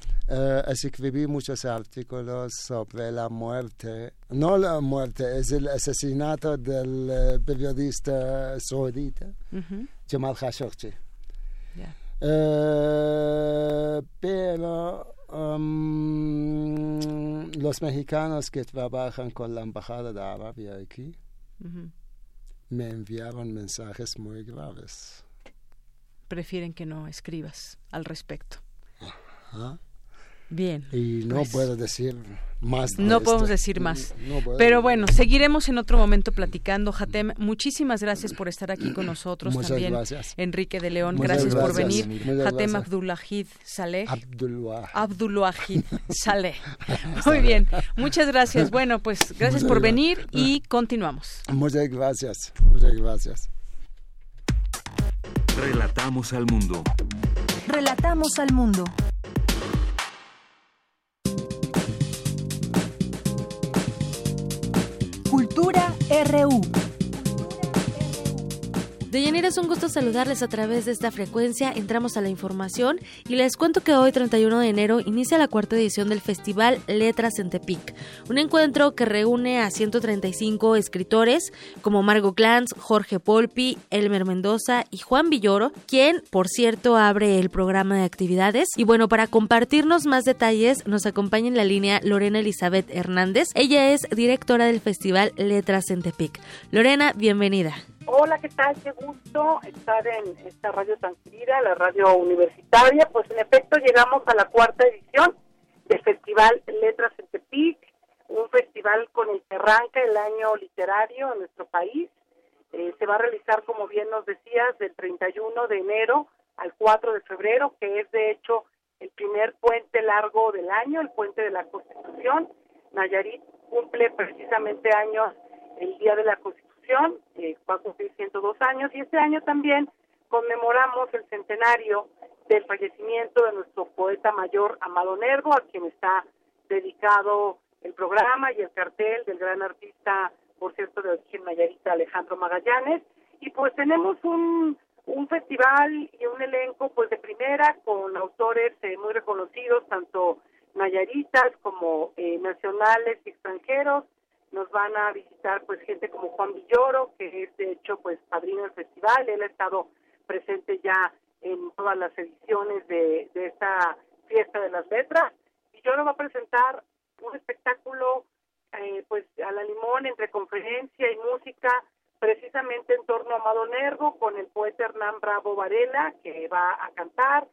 escribí muchos artículos sobre la muerte, no la muerte, es el asesinato del periodista saudita, Jamal Khashoggi. pero um, los mexicanos que trabajan con la Embajada de Arabia aquí, me enviaron mensajes muy graves. Prefieren que no escribas al respecto. Bien. Y no pues puedo decir más. no podemos decir más. Pero bueno, seguiremos en otro momento platicando. Hatem, muchísimas gracias por estar aquí con nosotros Muchas también. Gracias. Enrique de León, gracias, por venir. Hatem Abdullahid Saleh. Abdullahid Saleh. Muy bien, muchas gracias. Bueno, pues gracias por venir y continuamos. Muchas gracias. Muchas gracias. Relatamos al mundo. Relatamos al mundo. Cultura RU. Deyanira, es un gusto saludarles a través de esta frecuencia. Entramos a la información y les cuento que hoy, 31 de enero, inicia la cuarta edición del Festival Letras en Tepic, un encuentro que reúne a 135 escritores como Margot Glantz, Jorge Polpi, Elmer Mendoza y Juan Villoro, quien, por cierto, abre el programa de actividades. Y bueno, para compartirnos más detalles, nos acompaña en la línea Lorena Elizabeth Hernández. Ella es directora del Festival Letras en Tepic. Lorena, bienvenida. Hola, ¿qué tal? Qué gusto estar en esta radio tan la radio universitaria. Pues en efecto llegamos a la cuarta edición del Festival Letras en Tepic, un festival con el que arranca el año literario en nuestro país. Eh, se va a realizar, como bien nos decías, del 31 de enero al 4 de febrero, que es de hecho el primer puente largo del año, el puente de la Constitución. Nayarit cumple precisamente años el Día de la Constitución eh, va a cumplir 102 años, y este año también conmemoramos el centenario del fallecimiento de nuestro poeta mayor Amado Nervo, a quien está dedicado el programa y el cartel del gran artista, por cierto, de origen mayarita Alejandro Magallanes. Y pues tenemos un, un festival y un elenco pues de primera con autores eh, muy reconocidos, tanto mayaritas como eh, nacionales y extranjeros, nos van a visitar pues gente como Juan Villoro, que es de hecho pues padrino del festival, él ha estado presente ya en todas las ediciones de, de esta fiesta de las letras. Villoro va a presentar un espectáculo eh, pues a la limón entre conferencia y música precisamente en torno a Amado Nervo con el poeta Hernán Bravo Varela que va a cantar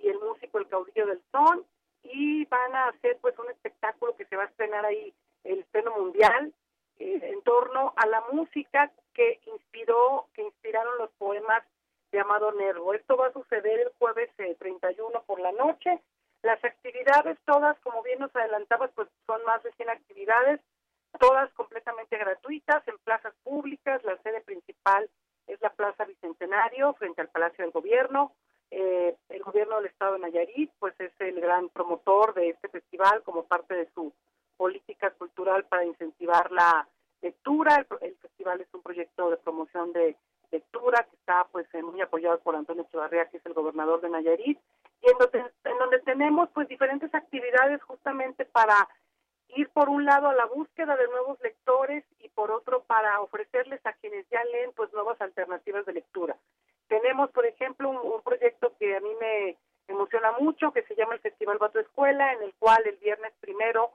y el músico El Caudillo del Son y van a hacer pues un espectáculo que se va a estrenar ahí el estreno mundial eh, en torno a la música que inspiró, que inspiraron los poemas de Amado Nervo. Esto va a suceder el jueves 31 eh, por la noche. Las actividades todas, como bien nos adelantabas, pues son más de 100 actividades, todas completamente gratuitas en plazas públicas. La sede principal es la Plaza Bicentenario frente al Palacio del Gobierno. Eh, el gobierno del estado de Nayarit, pues es el gran promotor de este festival como parte de su política cultural para incentivar la lectura. El, festival es un proyecto de promoción de lectura que está pues eh, muy apoyado por Antonio Echevarría, que es el gobernador de Nayarit, y en donde, en donde tenemos pues diferentes actividades justamente para ir por un lado a la búsqueda de nuevos lectores y por otro para ofrecerles a quienes ya leen pues nuevas alternativas de lectura. Tenemos, por ejemplo, un, un proyecto que a mí me emociona mucho, que se llama el Festival Bato Escuela, en el cual el viernes primero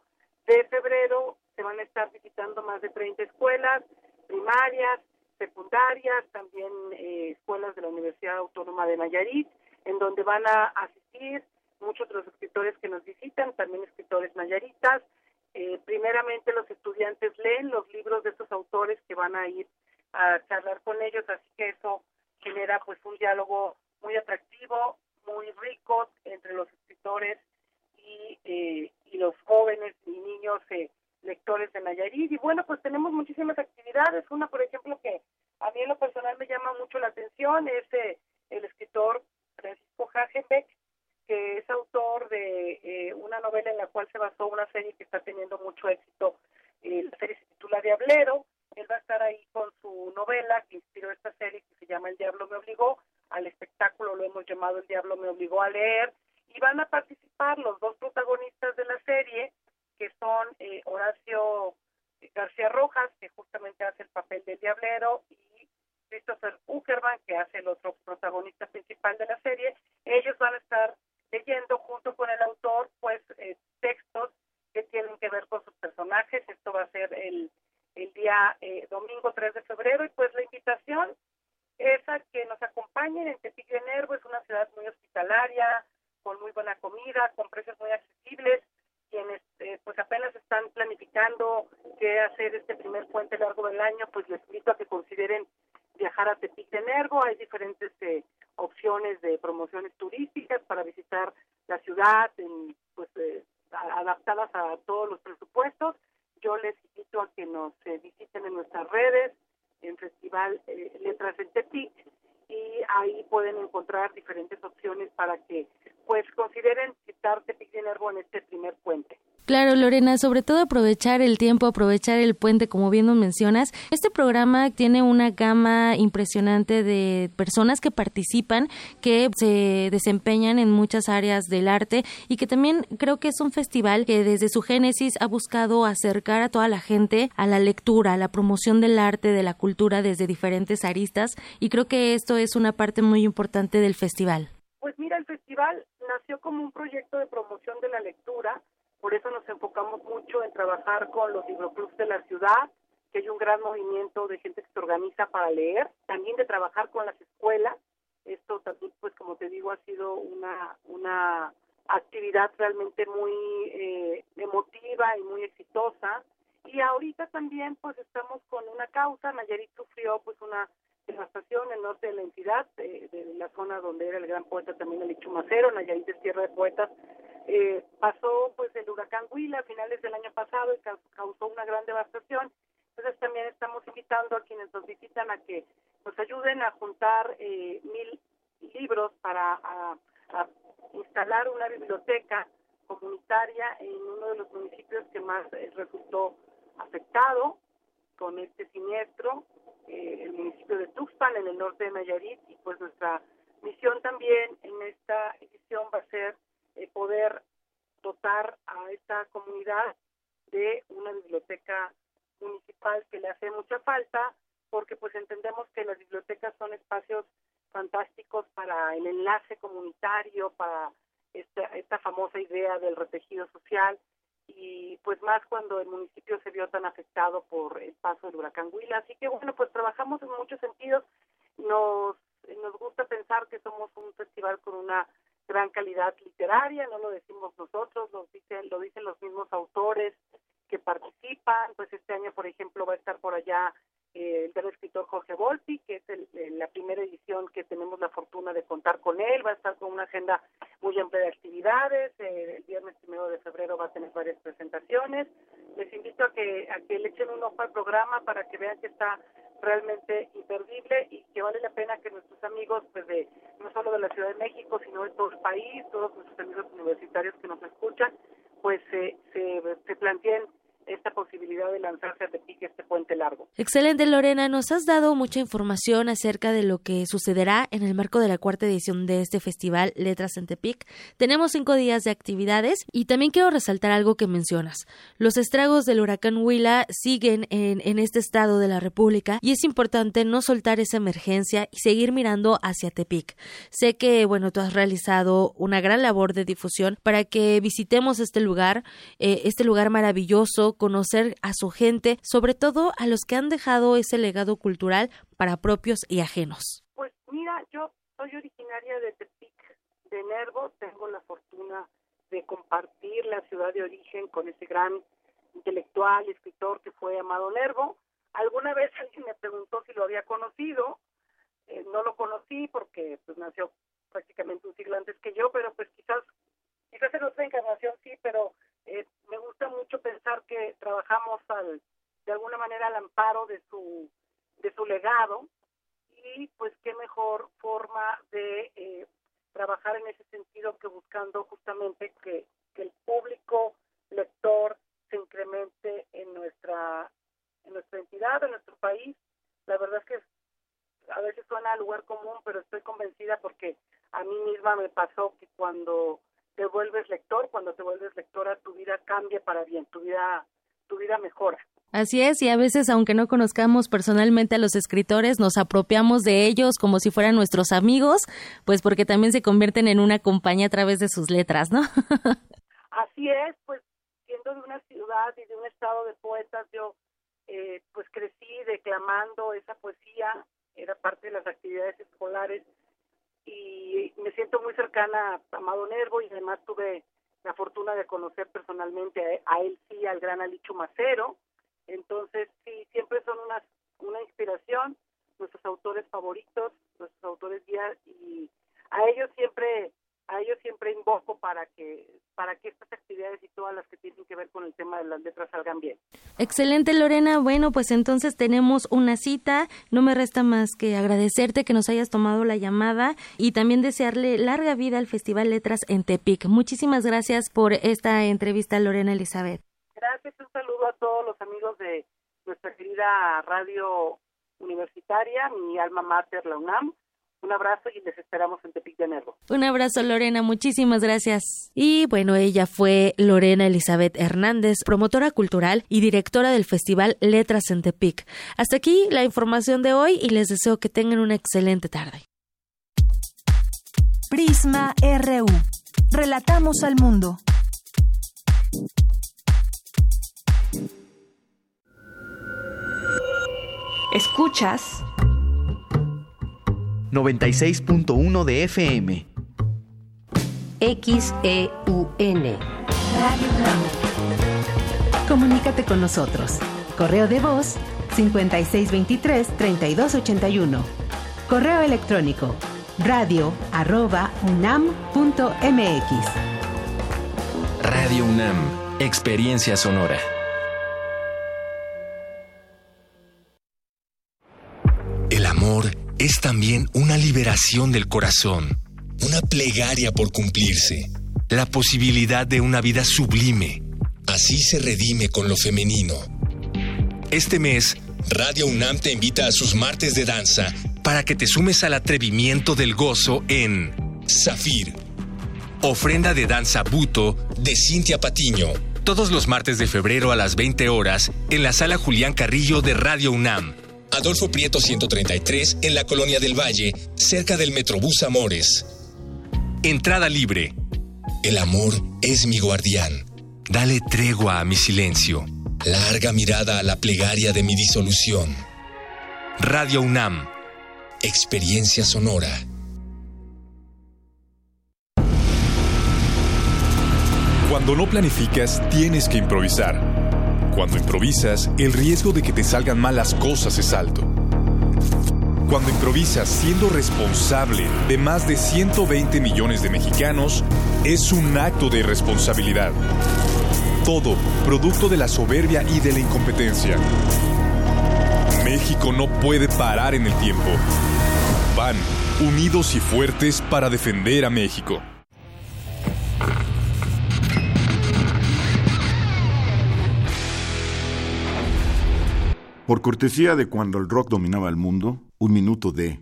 de febrero se van a estar visitando más de 30 escuelas primarias, secundarias, también eh, escuelas de la Universidad Autónoma de Nayarit, en donde van a asistir muchos de los escritores que nos visitan, también escritores nayaritas. Eh, primeramente los estudiantes leen los libros de estos autores que van a ir a charlar con ellos, así que eso genera pues un diálogo muy atractivo, muy rico entre los escritores y, eh, y los jóvenes y niños eh, lectores de Nayarit. Y bueno, pues tenemos muchísimas actividades. Una, por ejemplo, que a mí en lo personal me llama mucho la atención es eh, el escritor Francisco Hagenbeck, que es autor de eh, una novela en la cual se basó una serie que está teniendo mucho éxito. Eh, la serie se titula Diablero. Él va a estar ahí con su novela que inspiró esta serie que se llama El Diablo me obligó. Al espectáculo lo hemos llamado El Diablo me obligó a leer. Y van a participar los dos protagonistas de la serie, que son eh, Horacio García Rojas, que justamente hace el papel del Diablero, y Christopher Uckerman, que hace el otro protagonista principal de la serie. Ellos van a estar leyendo junto con el autor pues eh, textos que tienen que ver con sus personajes. Esto va a ser el, el día eh, domingo 3 de febrero y pues la invitación es a que nos acompañen en Tepic de Nervo. Es una ciudad muy hospitalaria, con muy buena comida, con precios muy accesibles. Quienes eh, pues apenas están planificando qué hacer este primer puente largo del año, pues les invito a que consideren viajar a Tepic de Nervo. Hay diferentes eh, opciones de promociones turísticas para visitar la ciudad, en, pues eh, adaptadas a todos los presupuestos. Yo les invito a que nos eh, visiten en nuestras redes, en Festival eh, Letras en Tepic, y ahí pueden encontrar diferentes opciones para que pues consideren visitar Tepic de Nervo en este primer puente. Claro, Lorena, sobre todo aprovechar el tiempo, aprovechar el puente, como bien nos mencionas. Este programa tiene una gama impresionante de personas que participan, que se desempeñan en muchas áreas del arte y que también creo que es un festival que desde su génesis ha buscado acercar a toda la gente a la lectura, a la promoción del arte, de la cultura desde diferentes aristas y creo que esto es una parte muy importante del festival. Pues mira, el festival nació como un proyecto de promoción de la lectura por eso nos enfocamos mucho en trabajar con los libroclubs de la ciudad, que hay un gran movimiento de gente que se organiza para leer, también de trabajar con las escuelas. Esto pues como te digo, ha sido una, una actividad realmente muy eh, emotiva y muy exitosa. Y ahorita también pues estamos con una causa, Nayarit sufrió pues una devastación el norte de la entidad, de, de, la zona donde era el gran poeta también el Ichumacero, Nayarit es tierra de poetas, eh, pasó pues el huracán Huila a finales del año pasado y causó una gran devastación. Entonces también estamos invitando a quienes nos visitan a que nos ayuden a juntar eh, mil libros para a instalar una biblioteca comunitaria en uno de los municipios que más eh, resultó afectado con este siniestro, eh, el municipio de Tuxpan en el norte de Nayarit y pues nuestra misión también en esta edición va a ser eh, poder dotar a esta comunidad de una biblioteca municipal que le hace mucha falta porque pues entendemos que las bibliotecas son espacios fantásticos para el enlace comunitario, para esta, esta famosa idea del retejido social y pues más cuando el municipio se vio tan afectado por el paso del huracán Huila. Así que bueno, pues trabajamos en muchos sentidos. Nos, nos gusta pensar que somos un festival con una gran calidad literaria, no lo decimos nosotros, lo dicen, lo dicen los mismos autores que participan, pues este año, por ejemplo, va a estar por allá el gran escritor Jorge Volpi, que es el, la primera edición que tenemos la fortuna de contar con él, va a estar con una agenda muy amplia de actividades, eh, el viernes primero de febrero va a tener varias presentaciones, les invito a que, a que le echen un ojo al programa para que vean que está realmente imperdible y que vale la pena que nuestros amigos, pues de no solo de la Ciudad de México, sino de todo el país, todos nuestros amigos universitarios que nos escuchan, pues se, se planteen esta posibilidad de lanzarse a Tepic este puente largo. Excelente, Lorena. Nos has dado mucha información acerca de lo que sucederá en el marco de la cuarta edición de este festival Letras en Tepic. Tenemos cinco días de actividades y también quiero resaltar algo que mencionas. Los estragos del huracán Huila siguen en, este estado de la República y es importante no soltar esa emergencia y seguir mirando hacia Tepic. Sé que, bueno, tú has realizado una gran labor de difusión para que visitemos este lugar, eh, este lugar maravilloso conocer a su gente, sobre todo a los que han dejado ese legado cultural para propios y ajenos? Pues mira, yo soy originaria de Tepic, de Nervo, tengo la fortuna de compartir la ciudad de origen con ese gran intelectual escritor que fue Amado Nervo. Alguna vez alguien me preguntó si lo había conocido eh, no lo conocí porque pues nació prácticamente un siglo antes que yo, pero pues quizás, quizás en otra encarnación sí, pero eh, me gusta mucho pensar que trabajamos al, de alguna manera al amparo de su, de su legado y pues qué mejor forma de eh, trabajar en ese sentido que buscando justamente que, el público lector se incremente en nuestra en nuestra entidad, en nuestro país. La verdad es que a veces suena a lugar común, pero estoy convencida porque a mí misma me pasó que cuando te vuelves lector, cuando te vuelves lectora, tu vida cambia para bien, tu vida, tu vida mejora. Así es, y a veces, aunque no conozcamos personalmente a los escritores, nos apropiamos de ellos como si fueran nuestros amigos, pues porque también se convierten en una compañía a través de sus letras, ¿no? Así es, pues siendo de una ciudad y de un estado de poetas, yo eh, pues crecí declamando esa poesía, era parte de las actividades escolares y me siento muy cercana a Amado Nervo y además tuve la fortuna de conocer personalmente a, él sí, al gran Alicho Macero. Entonces, sí, siempre son una, una inspiración, nuestros autores favoritos, nuestros autores guías y a ellos siempre a ellos siempre invoco para que para que estas actividades y todas las que tienen que ver con el tema de las letras salgan bien. Excelente Lorena, bueno pues entonces tenemos una cita, no me resta más que agradecerte que nos hayas tomado la llamada y también desearle larga vida al Festival Letras en Tepic. Muchísimas gracias por esta entrevista Lorena Elizabeth. Gracias, un saludo a todos los amigos de nuestra querida radio universitaria, mi alma mater, la UNAM un abrazo y les esperamos en Tepic de Nervo. Un abrazo, Lorena. Muchísimas gracias. Y bueno, ella fue Lorena Elizabeth Hernández, promotora cultural y directora del Festival Letras en Tepic. Hasta aquí la información de hoy y les deseo que tengan una excelente tarde. Prisma RU. Relatamos al mundo. Escuchas 96.1 de FM. XEUN. Comunícate con nosotros. Correo de voz 5623-3281. Correo electrónico radio arroba unam.mx. Radio UNAM, experiencia sonora. Es también una liberación del corazón, una plegaria por cumplirse, la posibilidad de una vida sublime. Así se redime con lo femenino. Este mes, Radio UNAM te invita a sus martes de danza para que te sumes al atrevimiento del gozo en Zafir. Ofrenda de danza buto de Cintia Patiño. Todos los martes de febrero a las 20 horas en la sala Julián Carrillo de Radio UNAM. Adolfo Prieto 133 en la Colonia del Valle, cerca del Metrobús Amores. Entrada libre. El amor es mi guardián. Dale tregua a mi silencio. Larga mirada a la plegaria de mi disolución. Radio UNAM. Experiencia sonora. Cuando no planificas, tienes que improvisar. Cuando improvisas, el riesgo de que te salgan mal las cosas es alto. Cuando improvisas siendo responsable de más de 120 millones de mexicanos, es un acto de responsabilidad. Todo producto de la soberbia y de la incompetencia. México no puede parar en el tiempo. Van, unidos y fuertes para defender a México. Por cortesía de cuando el rock dominaba el mundo, un minuto de...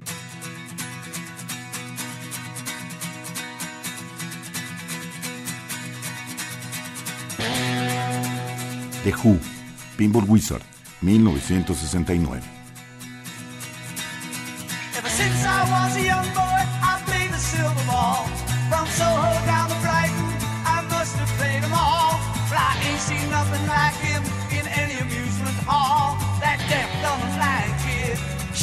The Who, Pinball Wizard, 1969. Ever since I was a young boy, I played the silver ball. From Soho down to Brighton, I must have played them all. But I ain't seen nothing like him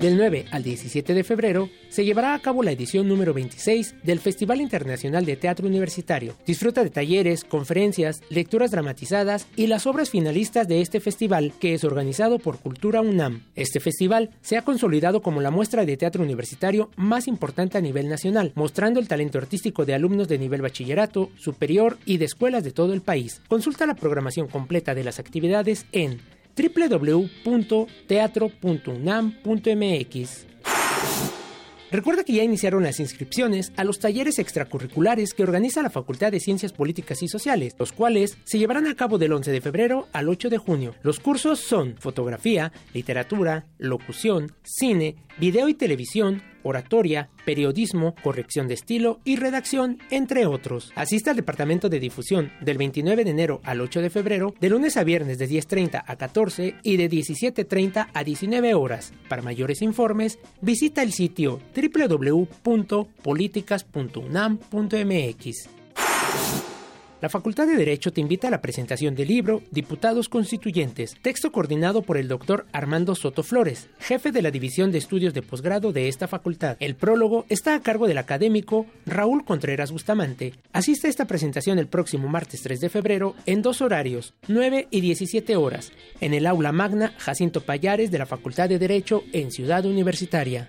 Del 9 al 17 de febrero se llevará a cabo la edición número 26 del Festival Internacional de Teatro Universitario. Disfruta de talleres, conferencias, lecturas dramatizadas y las obras finalistas de este festival que es organizado por Cultura UNAM. Este festival se ha consolidado como la muestra de teatro universitario más importante a nivel nacional, mostrando el talento artístico de alumnos de nivel bachillerato, superior y de escuelas de todo el país. Consulta la programación completa de las actividades en www.teatro.unam.mx. Recuerda que ya iniciaron las inscripciones a los talleres extracurriculares que organiza la Facultad de Ciencias Políticas y Sociales, los cuales se llevarán a cabo del 11 de febrero al 8 de junio. Los cursos son fotografía, literatura, locución, cine, video y televisión, oratoria, periodismo, corrección de estilo y redacción, entre otros. Asista al Departamento de Difusión del 29 de enero al 8 de febrero, de lunes a viernes de 10.30 a 14 y de 17.30 a 19 horas. Para mayores informes, visita el sitio www.políticas.unam.mx. La Facultad de Derecho te invita a la presentación del libro Diputados Constituyentes, texto coordinado por el doctor Armando Soto Flores, jefe de la División de Estudios de Posgrado de esta facultad. El prólogo está a cargo del académico Raúl Contreras Bustamante. Asiste a esta presentación el próximo martes 3 de febrero en dos horarios, 9 y 17 horas, en el aula magna Jacinto Payares de la Facultad de Derecho en Ciudad Universitaria.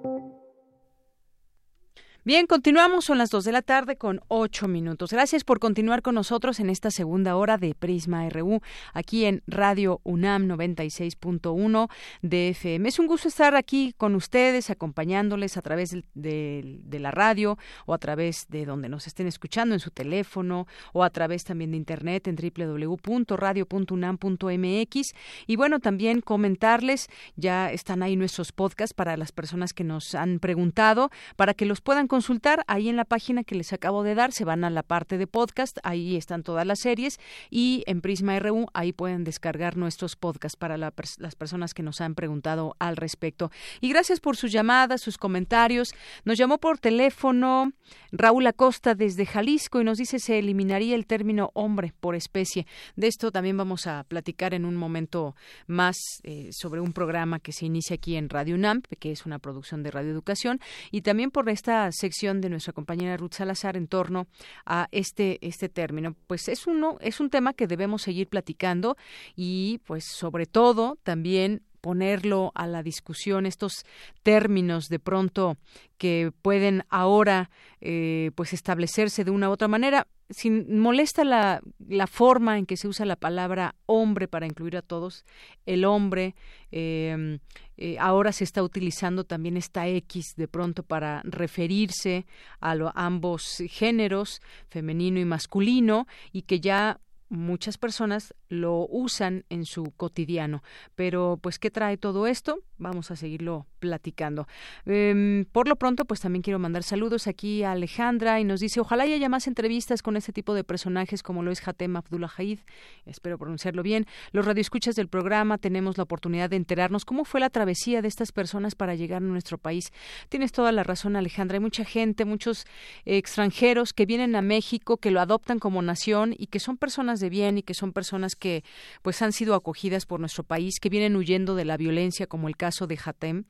Bien, continuamos, son las 2 de la tarde con 8 minutos. Gracias por continuar con nosotros en esta segunda hora de Prisma RU, aquí en Radio UNAM 96.1 de FM. Es un gusto estar aquí con ustedes, acompañándoles a través de, de, la radio o a través de donde nos estén escuchando, en su teléfono o a través también de internet en www.radio.unam.mx. Y bueno, también comentarles, ya están ahí nuestros podcasts para las personas que nos han preguntado, para que los puedan consultar ahí en la página que les acabo de dar, se van a la parte de podcast, ahí están todas las series y en Prisma RU ahí pueden descargar nuestros podcasts para las personas que nos han preguntado al respecto. Y gracias por sus llamadas, sus comentarios. Nos llamó por teléfono Raúl Acosta desde Jalisco y nos dice se eliminaría el término hombre por especie. De esto también vamos a platicar en un momento más eh, sobre un programa que se inicia aquí en Radio UNAM, que es una producción de Radio Educación, y también por esta sección de nuestra compañera Ruth Salazar en torno a este este término. Pues es uno es un tema que debemos seguir platicando y pues sobre todo también ponerlo a la discusión estos términos de pronto que pueden ahora eh, pues establecerse de una u otra manera sin molesta la, la, forma en que se usa la palabra hombre para incluir a todos. El hombre em, eh, ahora se está utilizando también esta x de pronto para referirse a ambos géneros femenino y masculino y que ya muchas personas lo usan en su cotidiano. Pero, pues, ¿qué trae todo esto? Vamos a seguirlo platicando. Em, por lo pronto, pues también quiero mandar saludos aquí a Alejandra y nos dice, ojalá haya más entrevistas con este tipo de personajes como lo es Hatem Abdullah Haid, espero pronunciarlo bien. Los radioescuchas del programa tenemos la oportunidad de enterarnos cómo fue la travesía de estas personas para llegar a nuestro país. Tienes toda la razón, Alejandra. Hay mucha gente, muchos extranjeros que vienen a México, que lo adoptan como nación y que son personas de bien y que son personas que pues han sido acogidas por nuestro país, que vienen huyendo de la violencia, como el caso de Hatem.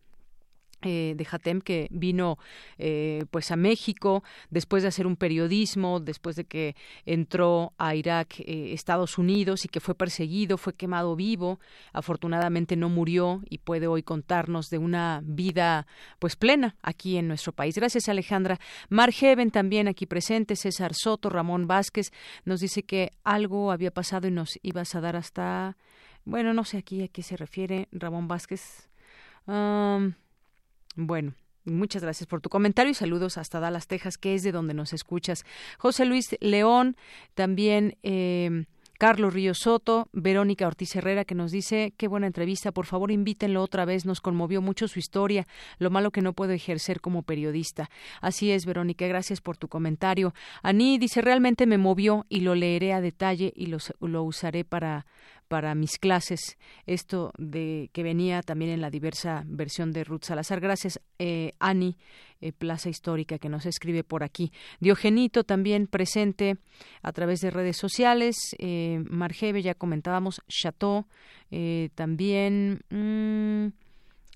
Eh, de Hatem que vino eh, pues a México después de hacer un periodismo después de que entró a Irak eh, Estados Unidos y que fue perseguido fue quemado vivo. Afortunadamente no murió y puede hoy contarnos de una vida pues plena aquí en nuestro país. Gracias Alejandra. Margeven también aquí presente César Soto Ramón Vázquez nos dice que algo había pasado y nos ibas a dar hasta bueno no sé aquí a qué se refiere Ramón Vázquez bueno, Muchas gracias por tu comentario y saludos hasta Dallas, Texas, que es de donde nos escuchas. José Luis León, también eh, Carlos Río Soto, Verónica Ortiz Herrera, que nos dice, qué buena entrevista, por favor invítenlo otra vez, nos conmovió mucho su historia, lo malo que no puedo ejercer como periodista. Así es, Verónica, gracias por tu comentario. Ani dice, realmente me movió y lo leeré a detalle y lo usaré para, para mis clases, esto de que venía también en la diversa versión de Ruth Salazar. Gracias, eh, Ani, eh, Plaza Histórica, que nos escribe por aquí. Diogenito también presente a través de redes sociales. Eh, ya comentábamos, Chateau, eh, también mm,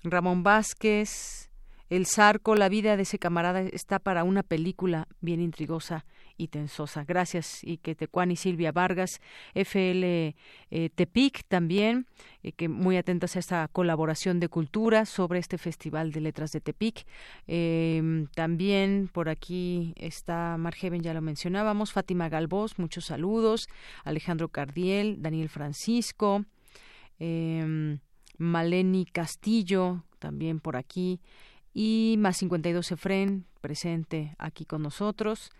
Ramón Vázquez. El Zarco, la vida de ese camarada está para una película bien intrigosa y tensosa. Gracias, y que Tecuán y Silvia Vargas, FL eh, Tepic también, eh, que muy atentas a esta colaboración de cultura sobre este Festival de Letras de Tepic. Em, también por aquí está Margeven, ya lo mencionábamos, Fátima Galvós, muchos saludos, Alejandro Cardiel, Daniel Francisco, em, Maleni Castillo, también por aquí, y más 52 Efren, presente aquí con nosotros.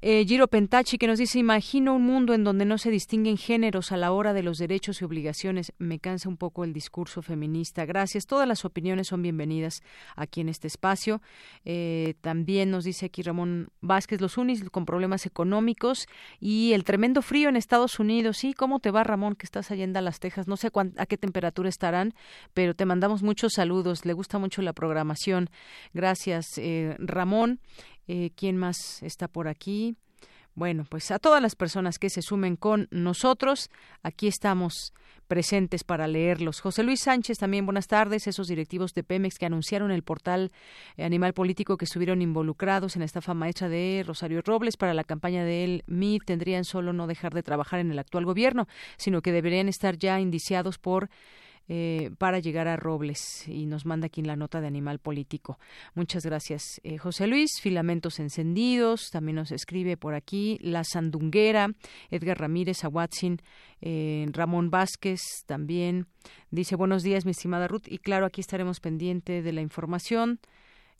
Eh, Giro Pentachi que nos dice, imagino un mundo en donde no se distinguen géneros a la hora de los derechos y obligaciones. Me cansa un poco el discurso feminista. Gracias. Todas las opiniones son bienvenidas aquí en este espacio. Eh, también nos dice aquí Ramón Vázquez, los unis con problemas económicos y el tremendo frío en Estados Unidos. Sí, ¿cómo te va Ramón que estás allá en Dallas, Texas? No sé a qué temperatura estarán, pero te mandamos muchos saludos. Le gusta mucho la programación. Gracias, eh, Ramón. Eh, ¿Quién más está por aquí? Bueno, pues a todas las personas que se sumen con nosotros, aquí estamos presentes para leerlos. José Luis Sánchez, también buenas tardes. Esos directivos de Pemex que anunciaron el portal Animal Político que estuvieron involucrados en esta fama hecha de Rosario Robles para la campaña del MIT tendrían solo no dejar de trabajar en el actual gobierno, sino que deberían estar ya indiciados por eh, para llegar a Robles y nos manda aquí la nota de Animal Político. Muchas gracias, eh, José Luis. Filamentos encendidos, también nos escribe por aquí La Sandunguera, Edgar Ramírez, Aguatzin, eh, Ramón Vázquez también. Dice buenos días, mi estimada Ruth, y claro, aquí estaremos pendiente de la información.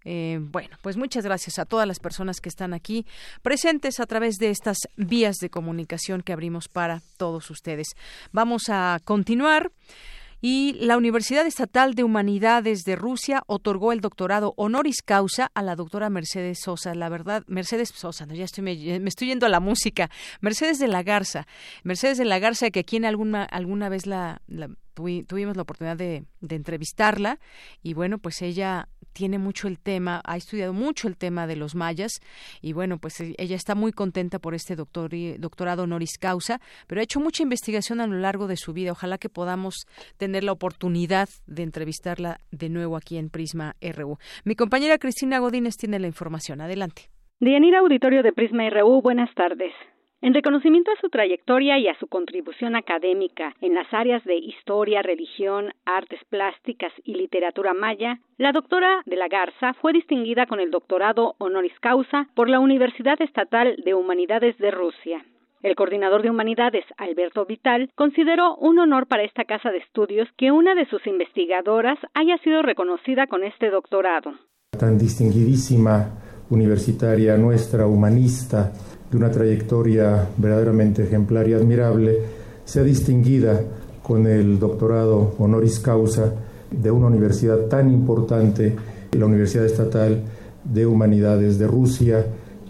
bueno, pues muchas gracias a todas las personas que están aquí presentes a través de estas vías de comunicación que abrimos para todos ustedes. Vamos a continuar. Y la Universidad Estatal de Humanidades de Rusia otorgó el doctorado honoris causa a la doctora Mercedes Sosa. La verdad, Mercedes Sosa, no, ya estoy, me, estoy yendo a la música. Mercedes de la Garza. Mercedes de la Garza, que aquí en alguna, alguna vez la, tuvimos la oportunidad de, de entrevistarla. Y bueno, pues ella tiene mucho el tema, ha estudiado mucho el tema de los mayas y bueno, pues e, ella está muy contenta por este doctor, doctorado honoris causa, pero ha hecho mucha investigación a lo largo de su vida. Ojalá que podamos tener la oportunidad de entrevistarla de nuevo aquí en Prisma RU. Mi compañera Cristina Godínez tiene la información. Adelante. Dianira Auditorio de Prisma RU, buenas tardes. En reconocimiento a su trayectoria y a su contribución académica en las áreas de historia, religión, artes plásticas y literatura maya, la doctora de la Garza fue distinguida con el doctorado honoris causa por la Universidad Estatal de Humanidades de Rusia. El coordinador de humanidades, Alberto Vital, consideró un honor para esta casa de estudios que una de sus investigadoras haya sido reconocida con este doctorado. Tan distinguidísima universitaria nuestra, humanista, de una trayectoria verdaderamente ejemplar y admirable, sea distinguida con el doctorado honoris causa de una universidad tan importante, la Universidad Estatal de Humanidades de Rusia,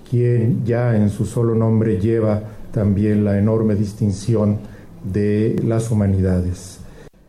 quien ya en su solo nombre lleva también la enorme distinción de las humanidades.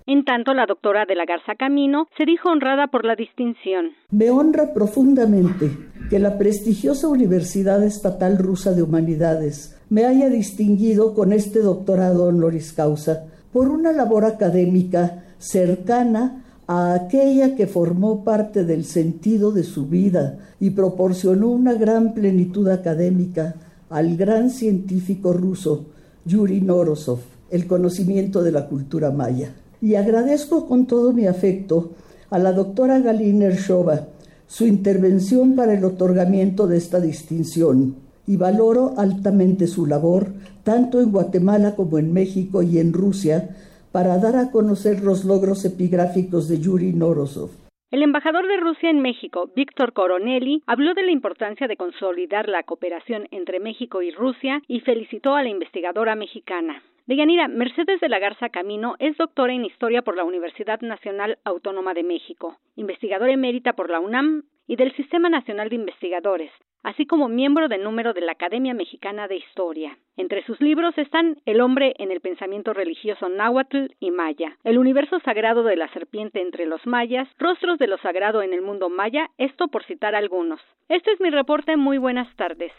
En tanto, la doctora de la Garza Camino se dijo honrada por la distinción. Me honra profundamente que la prestigiosa Universidad Estatal Rusa de Humanidades me haya distinguido con este doctorado honoris causa por una labor académica cercana a aquella que formó parte del sentido de su vida y proporcionó una gran plenitud académica al gran científico ruso Yuri Norosov, el conocimiento de la cultura maya. Y agradezco con todo mi afecto a la doctora Galina Ershova su intervención para el otorgamiento de esta distinción y valoro altamente su labor tanto en Guatemala como en México y en Rusia para dar a conocer los logros epigráficos de Yuri Norosov. El embajador de Rusia en México, Víctor Coronelli, habló de la importancia de consolidar la cooperación entre México y Rusia y felicitó a la investigadora mexicana. Deyanira, Mercedes de la Garza Camino es doctora en Historia por la Universidad Nacional Autónoma de México, investigadora emérita por la UNAM y del Sistema Nacional de Investigadores, así como miembro del número de la Academia Mexicana de Historia. Entre sus libros están El hombre en el pensamiento religioso náhuatl y maya, El universo sagrado de la serpiente entre los mayas, Rostros de lo sagrado en el mundo maya, esto por citar algunos. Este es mi reporte, muy buenas tardes.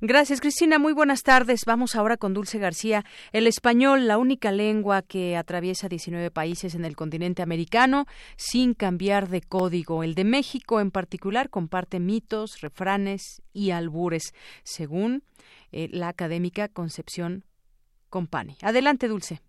Gracias, Cristina. Muy buenas tardes. Vamos ahora con Dulce García. El español, la única lengua que atraviesa 19 países en el continente americano sin cambiar de código. El de México, en particular, comparte mitos, refranes y albures, según eh, la académica Concepción Compani. Adelante, Dulce.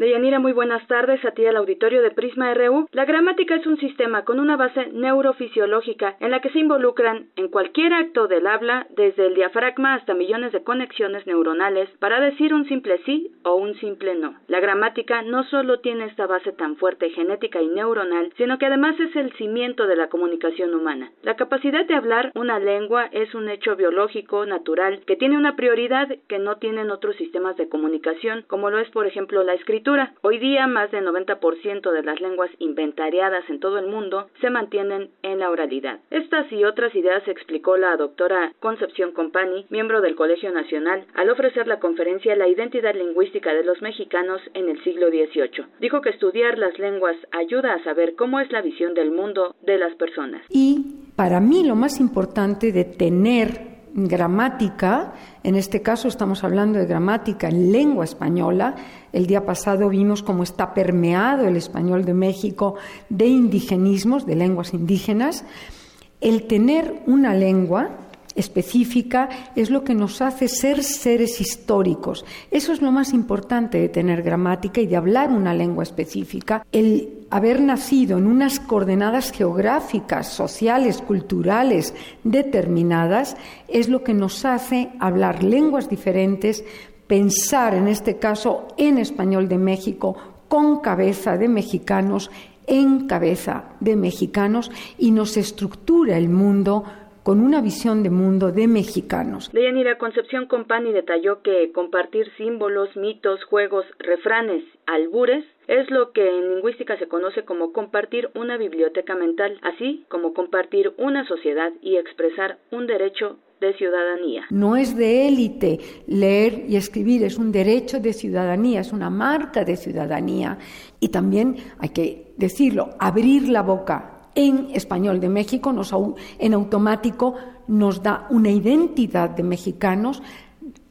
Deyanira, muy buenas tardes a ti al auditorio de Prisma RU. La gramática es un sistema con una base neurofisiológica en la que se involucran en cualquier acto del habla, desde el diafragma hasta millones de conexiones neuronales para decir un simple sí o un simple no. La gramática no solo tiene esta base tan fuerte genética y neuronal, sino que además es el cimiento de la comunicación humana. La capacidad de hablar una lengua es un hecho biológico natural que tiene una prioridad que no tienen otros sistemas de comunicación, como lo es por ejemplo la escritura Hoy día más del 90% de las lenguas inventariadas en todo el mundo se mantienen en la oralidad. Estas y otras ideas explicó la doctora Concepción Compani, miembro del Colegio Nacional, al ofrecer la conferencia La identidad lingüística de los mexicanos en el siglo XVIII. Dijo que estudiar las lenguas ayuda a saber cómo es la visión del mundo de las personas. Y para mí lo más importante de tener gramática, en este caso estamos hablando de gramática en lengua española, el día pasado vimos cómo está permeado el español de México de indigenismos, de lenguas indígenas, el tener una lengua específica es lo que nos hace ser seres históricos. Eso es lo más importante de tener gramática y de hablar una lengua específica. El haber nacido en unas coordenadas geográficas, sociales, culturales determinadas es lo que nos hace hablar lenguas diferentes, pensar en este caso en español de México con cabeza de mexicanos en cabeza de mexicanos y nos estructura el mundo con una visión de mundo de mexicanos. Deyanira Concepción Compani detalló que compartir símbolos, mitos, juegos, refranes, albures es lo que en lingüística se conoce como compartir una biblioteca mental, así como compartir una sociedad y expresar un derecho de ciudadanía. No es de élite leer y escribir, es un derecho de ciudadanía, es una marca de ciudadanía. Y también hay que decirlo, abrir la boca en español de México, nos, en automático nos da una identidad de mexicanos.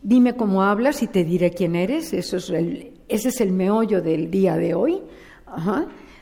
Dime cómo hablas y te diré quién eres. Eso es el, ese es el meollo del día de hoy.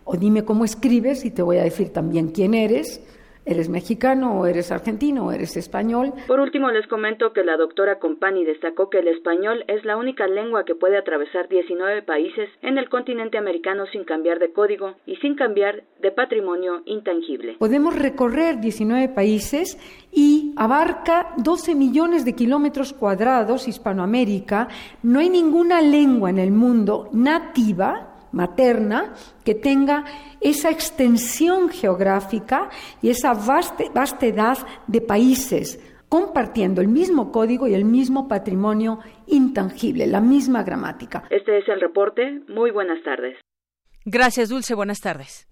O dime cómo escribes y te voy a decir también quién eres eres mexicano o eres argentino o eres español. Por último, les comento que la doctora Compani destacó que el español es la única lengua que puede atravesar 19 países en el continente americano sin cambiar de código y sin cambiar de patrimonio intangible. Podemos recorrer 19 países y abarca 12 millones de kilómetros cuadrados Hispanoamérica. No hay ninguna lengua en el mundo nativa materna que tenga esa extensión geográfica y esa vastedad de países compartiendo el mismo código y el mismo patrimonio intangible, la misma gramática. Este es el reporte. Muy buenas tardes. Gracias, Dulce. Buenas tardes.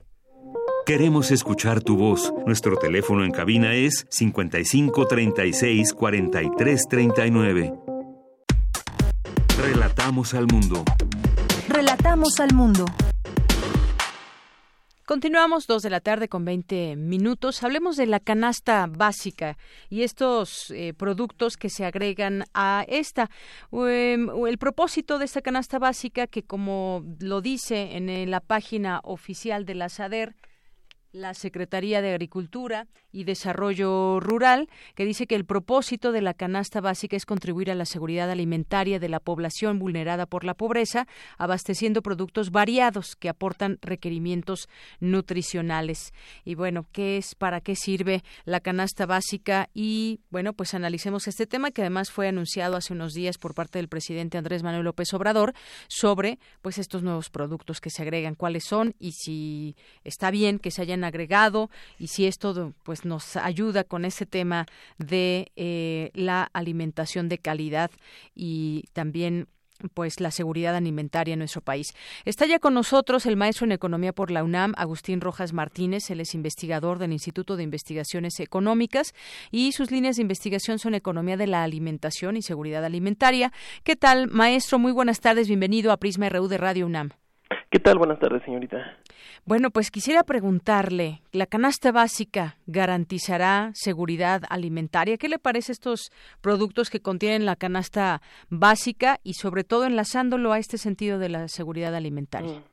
Queremos escuchar tu voz. Nuestro teléfono en cabina es 55 36 43 39. Relatamos al mundo. Relatamos al mundo. Continuamos dos de la tarde con 20 minutos. Hablemos de la canasta básica y estos eh, productos que se agregan a esta. Em, el propósito de esta canasta básica, que como lo dice en la página oficial de la SADER, la Secretaría de Agricultura y Desarrollo Rural, que dice que el propósito de la canasta básica es contribuir a la seguridad alimentaria de la población vulnerada por la pobreza, abasteciendo productos variados que aportan requerimientos nutricionales. Y bueno, ¿qué es, para qué sirve la canasta básica? Y bueno, pues analicemos este tema que además fue anunciado hace unos días por parte del presidente Andrés Manuel López Obrador sobre pues estos nuevos productos que se agregan, cuáles son y si está bien que se hayan agregado y si esto pues nos ayuda con ese tema de eh, la alimentación de calidad y también pues la seguridad alimentaria en nuestro país. Está ya con nosotros el maestro en economía por la UNAM, Agustín Rojas Martínez, él es investigador del Instituto de Investigaciones Económicas y sus líneas de investigación son economía de la alimentación y seguridad alimentaria. ¿Qué tal, maestro? Muy buenas tardes, bienvenido a Prisma RU de Radio UNAM. ¿Qué tal? Buenas tardes, señorita. Bueno, pues quisiera preguntarle, ¿la canasta básica garantizará seguridad alimentaria? ¿Qué le parece estos productos que contienen la canasta básica y sobre todo enlazándolo a este sentido de la seguridad alimentaria? Mm.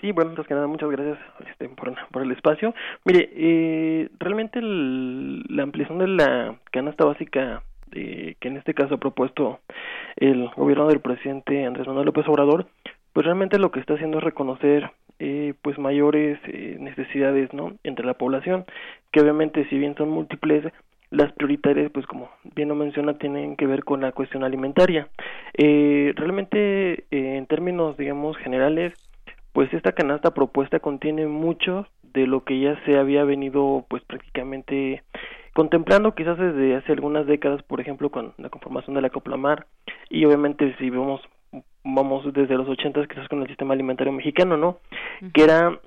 Sí, bueno, antes que nada, muchas gracias este, por, por, el espacio. Mire, eh, realmente la ampliación de la canasta básica eh, que en este caso ha propuesto el gobierno del presidente Andrés Manuel López Obrador, pues realmente lo que está haciendo es reconocer eh, pues mayores eh, necesidades no entre la población que obviamente si bien son múltiples las prioritarias pues como bien lo menciona tienen que ver con la cuestión alimentaria. Eh, realmente eh, en términos digamos generales pues esta canasta propuesta contiene mucho de lo que ya se había venido pues prácticamente contemplando quizás desde hace algunas décadas por ejemplo con la conformación de la Coplamar y obviamente si vemos vamos desde los ochentas quizás con el sistema alimentario mexicano, ¿no? Que era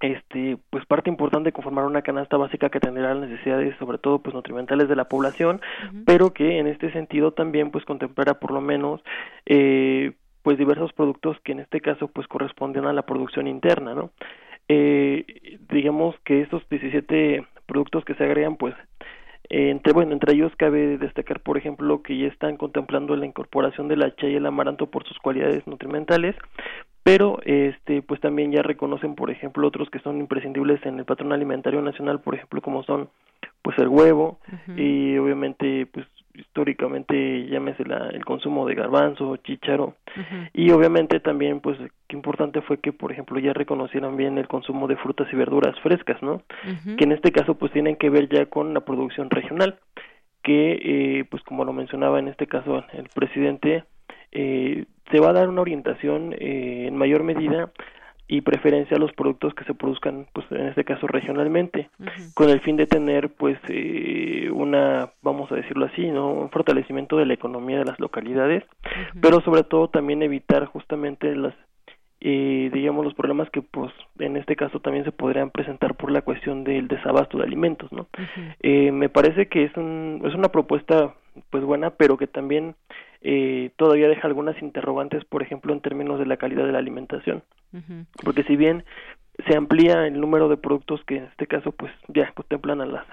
este pues parte importante de conformar una canasta básica que atenderá las necesidades sobre todo pues nutrimentales de la población pero que en este sentido también pues contemplará por lo menos eh, pues diversos productos que en este caso pues corresponden a la producción interna no eh, digamos que estos 17 productos que se agregan pues entre, bueno, entre ellos cabe destacar, por ejemplo, que ya están contemplando la incorporación del hacha y el amaranto por sus cualidades nutrimentales, pero este pues también ya reconocen, por ejemplo, otros que son imprescindibles en el patrón alimentario nacional, por ejemplo, como son pues el huevo y obviamente pues históricamente llámese la, el consumo de garbanzo, chícharo. Y obviamente también pues qué importante fue que por ejemplo ya reconocieran bien el consumo de frutas y verduras frescas, ¿no? Que en este caso pues tienen que ver ya con la producción regional que eh, pues como lo mencionaba en este caso el presidente eh, se va a dar una orientación eh, en mayor medida y preferencia a los productos que se produzcan pues en este caso regionalmente con el fin de tener pues eh, una vamos a decirlo así no un fortalecimiento de la economía de las localidades pero sobre todo también evitar justamente las eh, digamos los problemas que pues en este caso también se podrían presentar por la cuestión del desabasto de alimentos no eh, me parece que es un es una propuesta pues buena pero que también eh, todavía deja algunas interrogantes, por ejemplo, en términos de la calidad de la alimentación. Porque si bien se amplía el número de productos que en este caso pues ya contemplan a las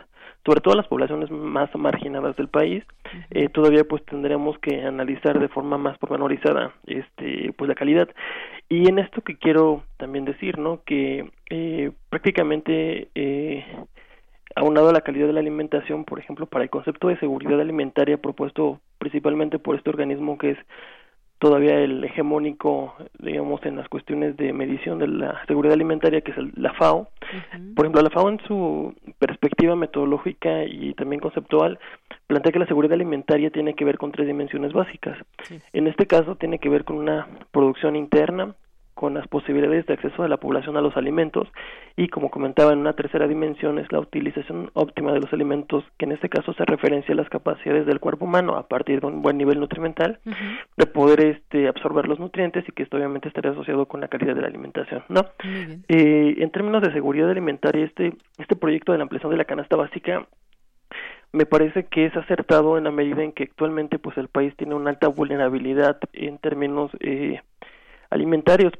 sobre todo a las poblaciones más marginadas del país eh, todavía pues tendremos que analizar de forma más pormenorizada este pues la calidad. Y en esto que quiero también decir no que eh, prácticamente eh, aunado a la calidad de la alimentación, por ejemplo, para el concepto de seguridad alimentaria propuesto principalmente por este organismo que es todavía el hegemónico, digamos, en las cuestiones de medición de la seguridad alimentaria, que es la FAO. Por ejemplo, la FAO en su perspectiva metodológica y también conceptual plantea que la seguridad alimentaria tiene que ver con tres dimensiones básicas. En este caso tiene que ver con una producción interna, con las posibilidades de acceso de la población a los alimentos y como comentaba en una tercera dimensión es la utilización óptima de los alimentos que en este caso se referencia a las capacidades del cuerpo humano a partir de un buen nivel nutrimental de poder este absorber los nutrientes y que esto obviamente estaría asociado con la calidad de la alimentación no eh, en términos de seguridad alimentaria este este proyecto de la ampliación de la canasta básica me parece que es acertado en la medida en que actualmente pues el país tiene una alta vulnerabilidad en términos eh, alimentarios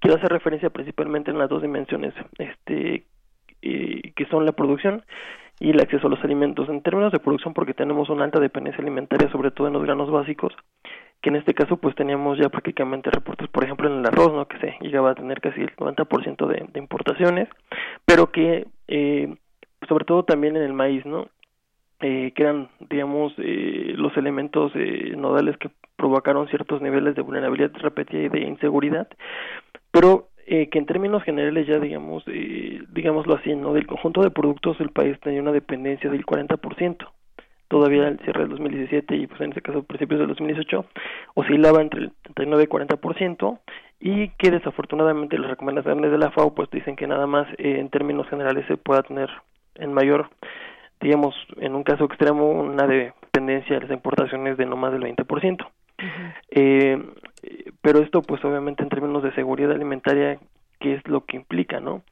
quiero hacer referencia principalmente en las dos dimensiones este que son la producción y el acceso a los alimentos en términos de producción porque tenemos una alta dependencia alimentaria sobre todo en los granos básicos que en este caso pues teníamos ya prácticamente reportes, por ejemplo en el arroz, ¿no? Que se llegaba a tener casi el 90% de, de importaciones, pero que eh, sobre todo también en el maíz, ¿no? Eh, que eran, digamos, eh, los elementos eh, nodales que provocaron ciertos niveles de vulnerabilidad repetida y de inseguridad, pero eh, que en términos generales ya digamos, eh, digámoslo así, ¿no? Del conjunto de productos el país tenía una dependencia del 40%, todavía al cierre del 2017 y pues en este caso principios del 2018 oscilaba entre el 39 y 40% y que desafortunadamente las recomendaciones de la FAO pues dicen que nada más eh, en términos generales se pueda tener en mayor digamos en un caso extremo una dependencia de las importaciones de no más del 20%. eh, pero esto pues obviamente en términos de seguridad alimentaria qué es lo que implica, ¿no?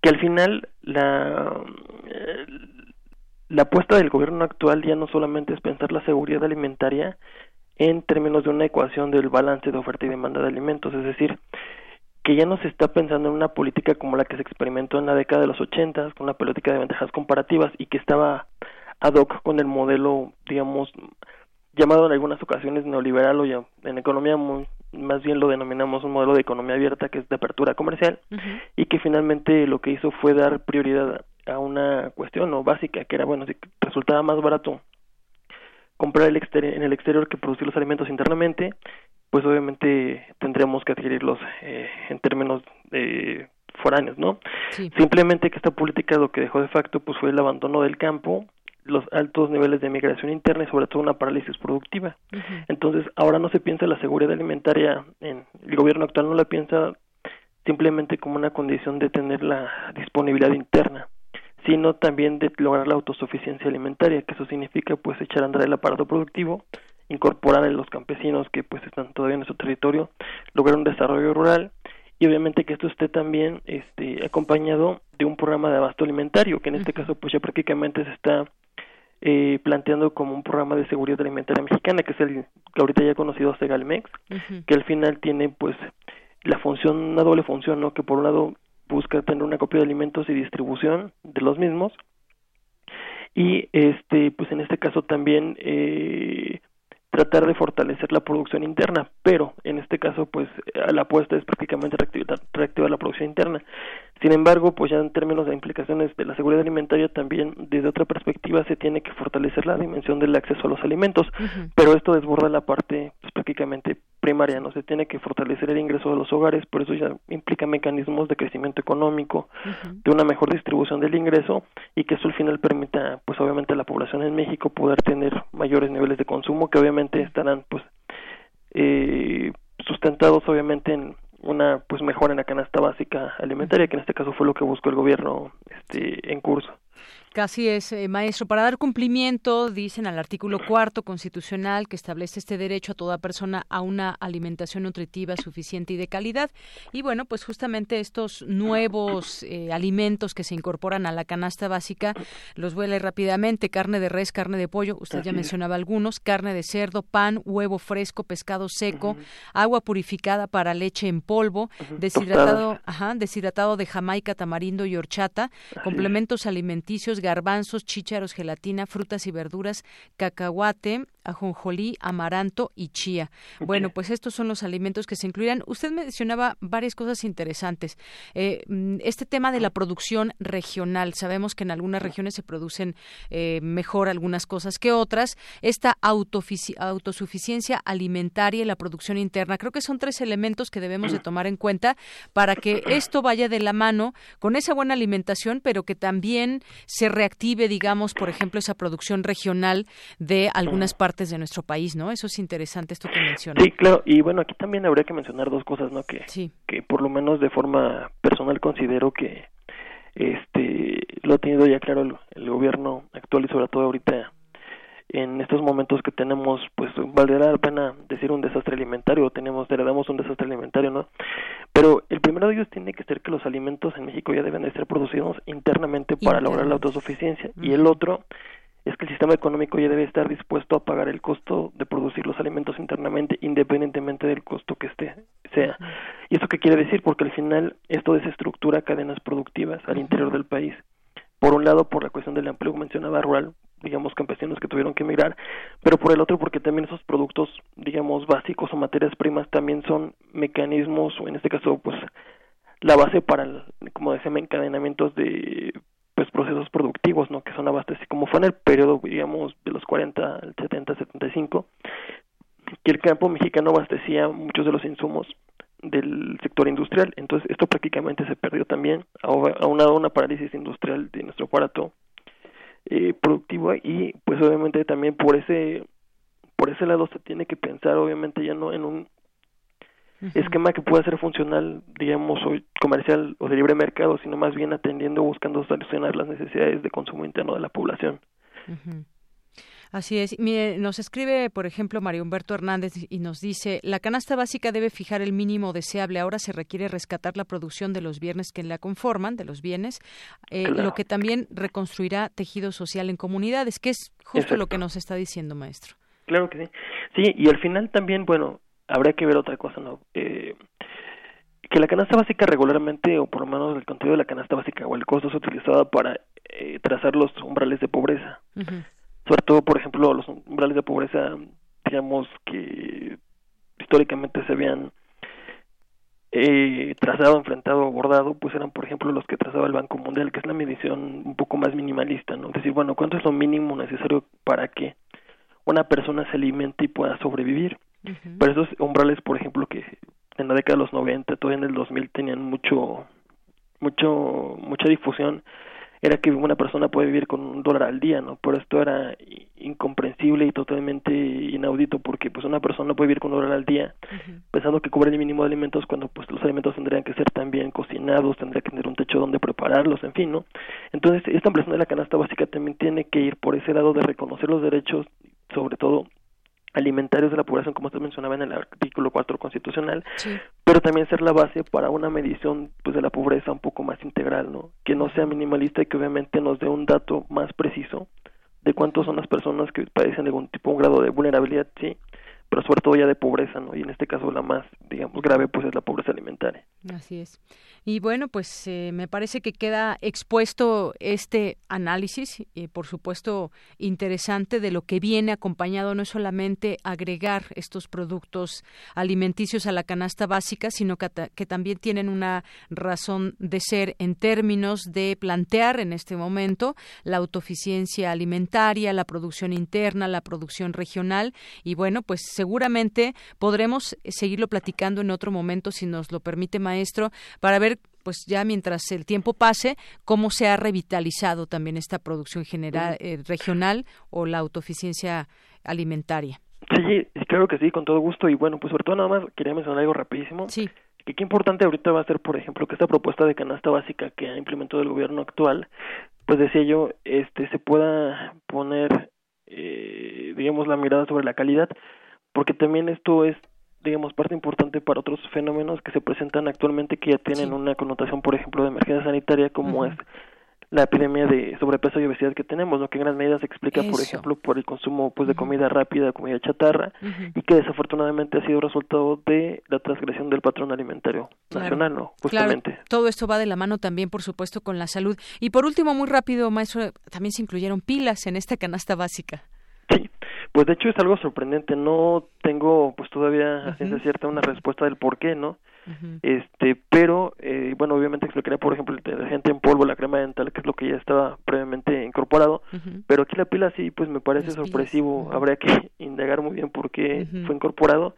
Que al final la eh, la apuesta del gobierno actual ya no solamente es pensar la seguridad alimentaria en términos de una ecuación del balance de oferta y demanda de alimentos, es decir, que ya no se está pensando en una política como la que se experimentó en la década de los 80, con una política de ventajas comparativas y que estaba ad hoc con el modelo, digamos, llamado en algunas ocasiones neoliberal o ya en economía muy, más bien lo denominamos un modelo de economía abierta que es de apertura comercial uh -huh. y que finalmente lo que hizo fue dar prioridad a una cuestión no básica que era bueno si resultaba más barato comprar el en el exterior que producir los alimentos internamente pues obviamente tendríamos que adquirirlos eh, en términos de foráneos no sí. simplemente que esta política lo que dejó de facto pues fue el abandono del campo los altos niveles de migración interna y sobre todo una parálisis productiva. Uh -huh. Entonces, ahora no se piensa la seguridad alimentaria, en el gobierno actual no la piensa simplemente como una condición de tener la disponibilidad interna, sino también de lograr la autosuficiencia alimentaria, que eso significa pues echar a andar el aparato productivo, incorporar a los campesinos que pues están todavía en su territorio, lograr un desarrollo rural y obviamente que esto esté también este acompañado de un programa de abasto alimentario, que en este caso pues ya prácticamente se está eh, planteando como un programa de seguridad alimentaria mexicana, que es el que ahorita ya conocido Segalmex, uh -huh. que al final tiene pues la función, una doble función, ¿no? Que por un lado busca tener una copia de alimentos y distribución de los mismos, y este pues en este caso también eh, tratar de fortalecer la producción interna, pero en este caso pues la apuesta es prácticamente reactivar, reactivar la producción interna. Sin embargo, pues ya en términos de implicaciones de la seguridad alimentaria también desde otra perspectiva se tiene que fortalecer la dimensión del acceso a los alimentos, uh -huh. pero esto desborda la parte pues, prácticamente primaria, no se tiene que fortalecer el ingreso de los hogares, por eso ya implica mecanismos de crecimiento económico, uh -huh. de una mejor distribución del ingreso y que eso al final permita pues obviamente a la población en México poder tener mayores niveles de consumo que obviamente estarán pues eh, sustentados obviamente en una pues mejor en la canasta básica alimentaria que en este caso fue lo que buscó el gobierno este en curso Casi es, eh, maestro. Para dar cumplimiento, dicen al artículo cuarto constitucional que establece este derecho a toda persona a una alimentación nutritiva suficiente y de calidad. Y bueno, pues justamente estos nuevos eh, alimentos que se incorporan a la canasta básica, los voy a leer rápidamente. Carne de res, carne de pollo, usted ya mencionaba algunos, carne de cerdo, pan, huevo fresco, pescado seco, uh -huh. agua purificada para leche en polvo, uh -huh. deshidratado, ajá, deshidratado de jamaica, tamarindo y horchata, complementos alimenticios garbanzos, chícharos, gelatina, frutas y verduras, cacahuate, ajonjolí, amaranto y chía. Bueno, pues estos son los alimentos que se incluirán. Usted mencionaba varias cosas interesantes. Eh, mm, este tema de la producción regional. Sabemos que en algunas regiones se producen eh, mejor algunas cosas que otras. Esta autosuficiencia alimentaria y la producción interna. Creo que son tres elementos que debemos de tomar en cuenta para que esto vaya de la mano con esa buena alimentación, pero que también se reactive, digamos, por ejemplo, esa producción regional de algunas partes de nuestro país, ¿no? Eso es interesante esto que menciona. Sí, claro, y bueno, aquí también habría que mencionar dos cosas, ¿no? Que, sí. que por lo menos de forma personal considero que este lo ha tenido ya claro el, el gobierno actual y sobre todo ahorita en estos momentos que tenemos, pues valdrá la pena decir un desastre alimentario, tenemos, heredamos un desastre alimentario, ¿no? Pero el primero de ellos tiene que ser que los alimentos en México ya deben de ser producidos internamente para lograr la autosuficiencia. Uh -huh. Y el otro es que el sistema económico ya debe estar dispuesto a pagar el costo de producir los alimentos internamente, independientemente del costo que esté sea. Uh -huh. ¿Y esto qué quiere decir? Porque al final esto desestructura cadenas productivas al interior del país por un lado por la cuestión del empleo mencionaba rural digamos, campesinos que tuvieron que emigrar, pero por el otro porque también esos productos, digamos, básicos o materias primas también son mecanismos, o en este caso, pues, la base para, el, como decía, encadenamientos de pues procesos productivos, ¿no? Que son abastecidos, como fue en el periodo, digamos, de los 40 al 70, 75, que el campo mexicano abastecía muchos de los insumos del sector industrial. Entonces, esto prácticamente se perdió también, aunado a una parálisis industrial de nuestro aparato eh, productivo. Y pues obviamente también por ese por ese lado se tiene que pensar obviamente ya no en un esquema que pueda ser funcional digamos hoy comercial o de libre mercado sino más bien atendiendo buscando solucionar las necesidades de consumo interno de la población Así es. Mire, nos escribe, por ejemplo, María Humberto Hernández y nos dice, la canasta básica debe fijar el mínimo deseable. Ahora se requiere rescatar la producción de los bienes que la conforman, de los bienes, eh, lo que también reconstruirá tejido social en comunidades, que es justo lo que nos está diciendo, maestro. Claro que sí. Sí, y al final también, bueno, habrá que ver otra cosa, ¿no? Eh, que la canasta básica regularmente, o por lo menos el contenido de la canasta básica o el costo es utilizado para eh, trazar los umbrales de pobreza sobre todo, por ejemplo, los umbrales de pobreza, digamos que históricamente se habían eh, trazado, enfrentado, abordado, pues eran, por ejemplo, los que trazaba el Banco Mundial, que es la medición un poco más minimalista, ¿no? Es decir, bueno, ¿cuánto es lo mínimo necesario para que una persona se alimente y pueda sobrevivir? Pero esos umbrales, por ejemplo, que en la década de los 90, todavía en el 2000 tenían mucho, mucho, mucha difusión, era que una persona puede vivir con un dólar al día, ¿no? Pero esto era incomprensible y totalmente inaudito porque pues una persona no puede vivir con un dólar al día pensando que cobra el mínimo de alimentos cuando pues los alimentos tendrían que ser también cocinados, tendría que tener un techo donde prepararlos, en fin, ¿no? Entonces, esta ampliación de la canasta básica también tiene que ir por ese lado de reconocer los derechos, sobre todo alimentarios de la población, como usted mencionaba en el artículo 4 constitucional, pero también ser la base para una medición pues de la pobreza un poco más integral, ¿no? Que no sea minimalista y que obviamente nos dé un dato más preciso de cuántos son las personas que padecen algún tipo, un grado de vulnerabilidad, sí, pero sobre todo ya de pobreza, ¿no? Y en este caso la más, digamos, grave pues es la pobreza alimentaria. Así es. Y bueno, pues eh, me parece que queda expuesto este análisis, y por supuesto interesante, de lo que viene acompañado no es solamente agregar estos productos alimenticios a la canasta básica, sino que, también tienen una razón de ser en términos de plantear en este momento la autoeficiencia alimentaria, la producción interna, la producción regional y bueno, pues seguramente podremos seguirlo platicando en otro momento si nos lo permite maestro para ver pues ya mientras el tiempo pase, cómo se ha revitalizado también esta producción general eh, regional o la autoeficiencia alimentaria. Sí, claro que sí, con todo gusto. Y bueno, pues sobre todo nada más quería mencionar algo rapidísimo. Sí. Que qué importante ahorita va a ser, por ejemplo, que esta propuesta de canasta básica que ha implementado el gobierno actual, pues decía yo, este, se pueda poner, eh, digamos, la mirada sobre la calidad, porque también esto es digamos, parte importante para otros fenómenos que se presentan actualmente que ya tienen una connotación, por ejemplo, de emergencia sanitaria, como es la epidemia de sobrepeso y obesidad que tenemos, lo que en gran medida se explica, por ejemplo, por el consumo pues de comida rápida, comida chatarra, y que desafortunadamente ha sido resultado de la transgresión del patrón alimentario nacional, ¿no? Justamente. Todo esto va de la mano también, por supuesto, con la salud. Y por último, muy rápido, maestro, también se incluyeron pilas en esta canasta básica. Pues de hecho es algo sorprendente. No tengo pues todavía a ciencia cierta una respuesta del por qué, ¿no? Este, pero eh, bueno, obviamente explicaría por ejemplo el detergente en polvo, la crema dental, que es lo que ya estaba previamente incorporado, pero aquí la pila sí, pues me parece sorpresivo. Habría que indagar muy bien por qué fue incorporado,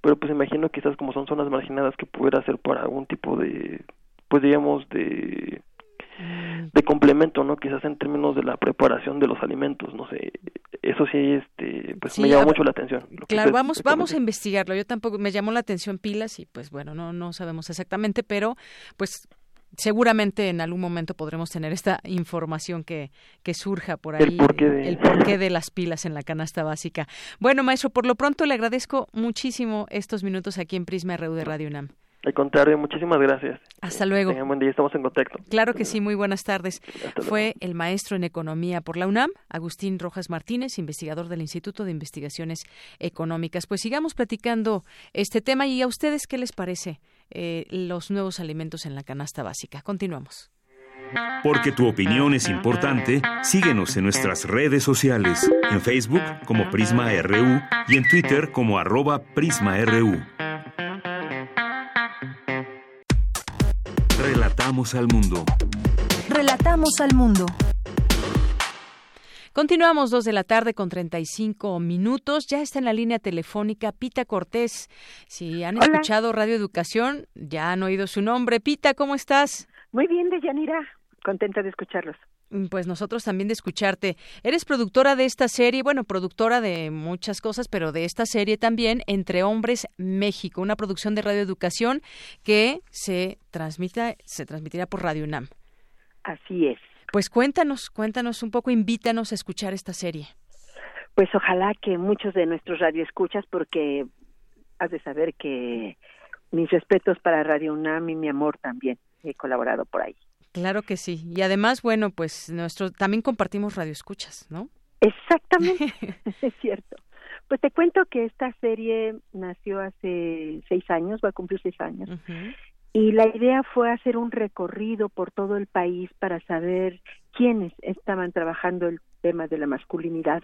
pero pues imagino quizás como son zonas marginadas que pudiera ser para algún tipo de, pues digamos de. De complemento, ¿no? Quizás en términos de la preparación de los alimentos, no sé. Eso sí, este, pues me llamó mucho la atención. Claro, vamos, vamos a investigarlo. Yo tampoco me llamó la atención pilas y pues bueno, no, no sabemos exactamente, pero pues seguramente en algún momento podremos tener esta información que, que surja por ahí, el porqué, de... el porqué de las pilas en la canasta básica. Bueno, maestro, por lo pronto le agradezco muchísimo estos minutos aquí en Prisma RU de Radio UNAM. Al contrario, muchísimas gracias. Hasta luego. buen día, estamos en contacto. Claro que sí, muy buenas tardes. Fue el maestro en economía por la UNAM, Agustín Rojas Martínez, investigador del Instituto de Investigaciones Económicas. Pues sigamos platicando este tema y a ustedes qué les parece eh, los nuevos alimentos en la canasta básica. Continuamos. Porque tu opinión es importante, síguenos en nuestras redes sociales, en Facebook como Prisma RU y en Twitter como arroba PrismaRU. Relatamos al mundo. Relatamos al mundo. Continuamos dos de la tarde con 35 minutos. Ya está en la línea telefónica Pita Cortés. Si han escuchado Radio Educación, ya han oído su nombre. Pita, ¿cómo estás? Muy bien, Deyanira. Contenta de escucharlos. Mm, pues nosotros también de escucharte. Eres productora de esta serie, bueno, productora de muchas cosas, pero de esta serie también, Entre Hombres México, una producción de Radio Educación que se transmita, se transmitirá por Radio UNAM. Así es. Pues cuéntanos, cuéntanos un poco, invítanos a escuchar esta serie. Pues ojalá que muchos de nuestros radioescuchas, porque has de saber que mis respetos para Radio UNAM y mi amor también. He colaborado por ahí. Claro que sí. Y además, bueno, pues nuestro también compartimos radioescuchas, ¿no? Exactamente, es cierto. Pues te cuento que esta serie nació hace seis años, va a cumplir seis años, y la idea fue hacer un recorrido por todo el país para saber quiénes estaban trabajando el tema de la masculinidad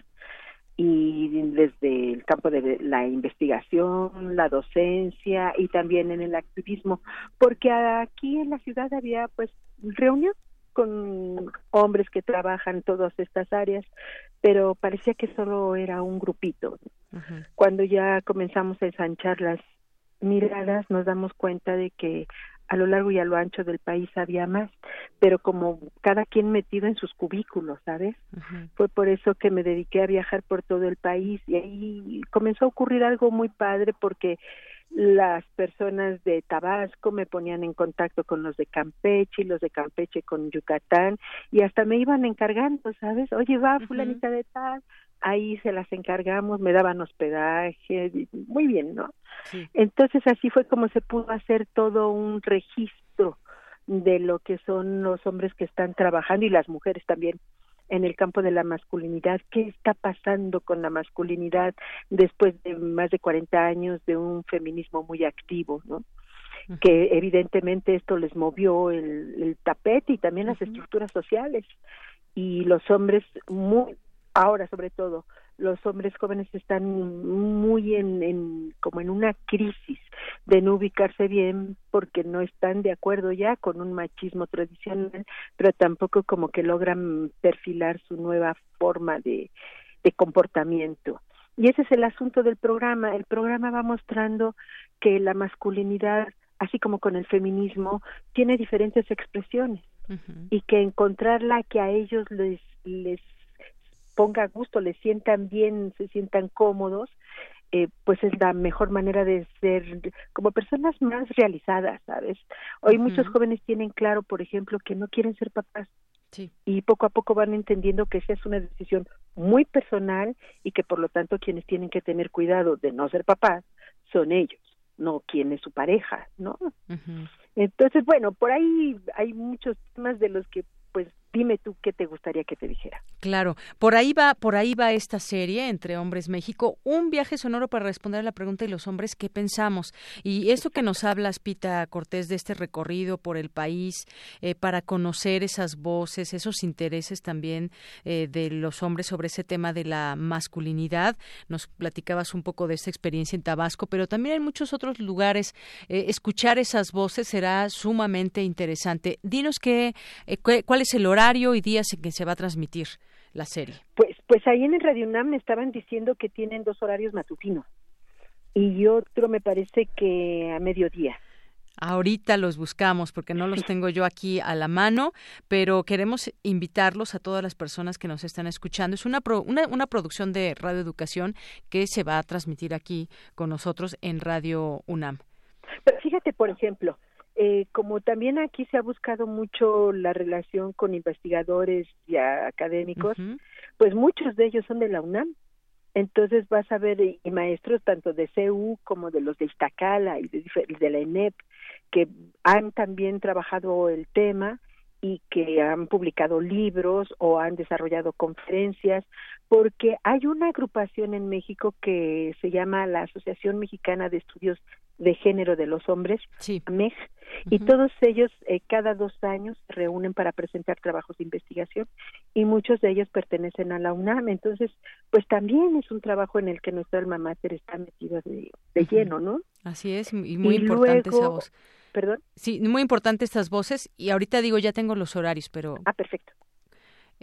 y desde el campo de la investigación, la docencia y también en el activismo, porque aquí en la ciudad había pues reunión con hombres que trabajan todas estas áreas, pero parecía que solo era un grupito. Cuando ya comenzamos a ensanchar las miradas, nos damos cuenta de que a lo largo y a lo ancho del país había más, pero como cada quien metido en sus cubículos, ¿sabes? Fue por eso que me dediqué a viajar por todo el país y ahí comenzó a ocurrir algo muy padre porque las personas de Tabasco me ponían en contacto con los de Campeche y los de Campeche con Yucatán y hasta me iban encargando, ¿sabes? Oye, va fulanita de tal, ahí se las encargamos, me daban hospedaje, muy bien, ¿no? Entonces así fue como se pudo hacer todo un registro de lo que son los hombres que están trabajando y las mujeres también en el campo de la masculinidad, qué está pasando con la masculinidad después de más de 40 años de un feminismo muy activo, ¿no? Que evidentemente esto les movió el, el tapete y también las estructuras sociales. Y los hombres muy ahora sobre todo los hombres jóvenes están muy en, en, como en una crisis de no ubicarse bien porque no están de acuerdo ya con un machismo tradicional pero tampoco como que logran perfilar su nueva forma de, de comportamiento. Y ese es el asunto del programa. El programa va mostrando que la masculinidad así como con el feminismo tiene diferentes expresiones y que encontrarla que a ellos les les ponga gusto, les sientan bien, se sientan cómodos, eh, pues es la mejor manera de ser como personas más realizadas, ¿sabes? Hoy muchos jóvenes tienen claro, por ejemplo, que no quieren ser papás. Y poco a poco van entendiendo que esa es una decisión muy personal y que por lo tanto quienes tienen que tener cuidado de no ser papás son ellos, no quien es su pareja, ¿no? Entonces, bueno, por ahí hay muchos temas de los que pues dime tú qué te gustaría que te dijera. Claro, por ahí va, por ahí va esta serie entre hombres México, un viaje sonoro para responder a la pregunta de los hombres qué pensamos. Y esto que nos hablas, Pita Cortés, de este recorrido por el país eh, para conocer esas voces, esos intereses también eh, de los hombres sobre ese tema de la masculinidad. Nos platicabas un poco de esta experiencia en Tabasco, pero también en muchos otros lugares. Eh, escuchar esas voces será sumamente interesante. Dinos qué, cuál es el horario y días en que se va a transmitir la serie. Pues, pues ahí en el Radio UNAM me estaban diciendo que tienen dos horarios matutinos y otro me parece que a mediodía. Ahorita los buscamos porque no los tengo yo aquí a la mano, pero queremos invitarlos a todas las personas que nos están escuchando. Es una, una, una, producción de Radio Educación que se va a transmitir aquí con nosotros en Radio UNAM. Pero fíjate, por ejemplo, eh, como también aquí se ha buscado mucho la relación con investigadores y académicos, pues muchos de ellos son de la UNAM. Entonces vas a ver y maestros tanto de CEU como de los de Iztacala y de, de la ENEP que han también trabajado el tema y que han publicado libros o han desarrollado conferencias, porque hay una agrupación en México que se llama la Asociación Mexicana de Estudios de Género de los Hombres, sí. AMEG, y todos ellos eh, cada dos años se reúnen para presentar trabajos de investigación y muchos de ellos pertenecen a la UNAM. Entonces, pues también es un trabajo en el que nuestra alma mater está metida de, lleno, ¿no? Así es, y muy importante esa voz. ¿Perdón? Sí, muy importante estas voces y ahorita digo, ya tengo los horarios, pero... Ah, perfecto.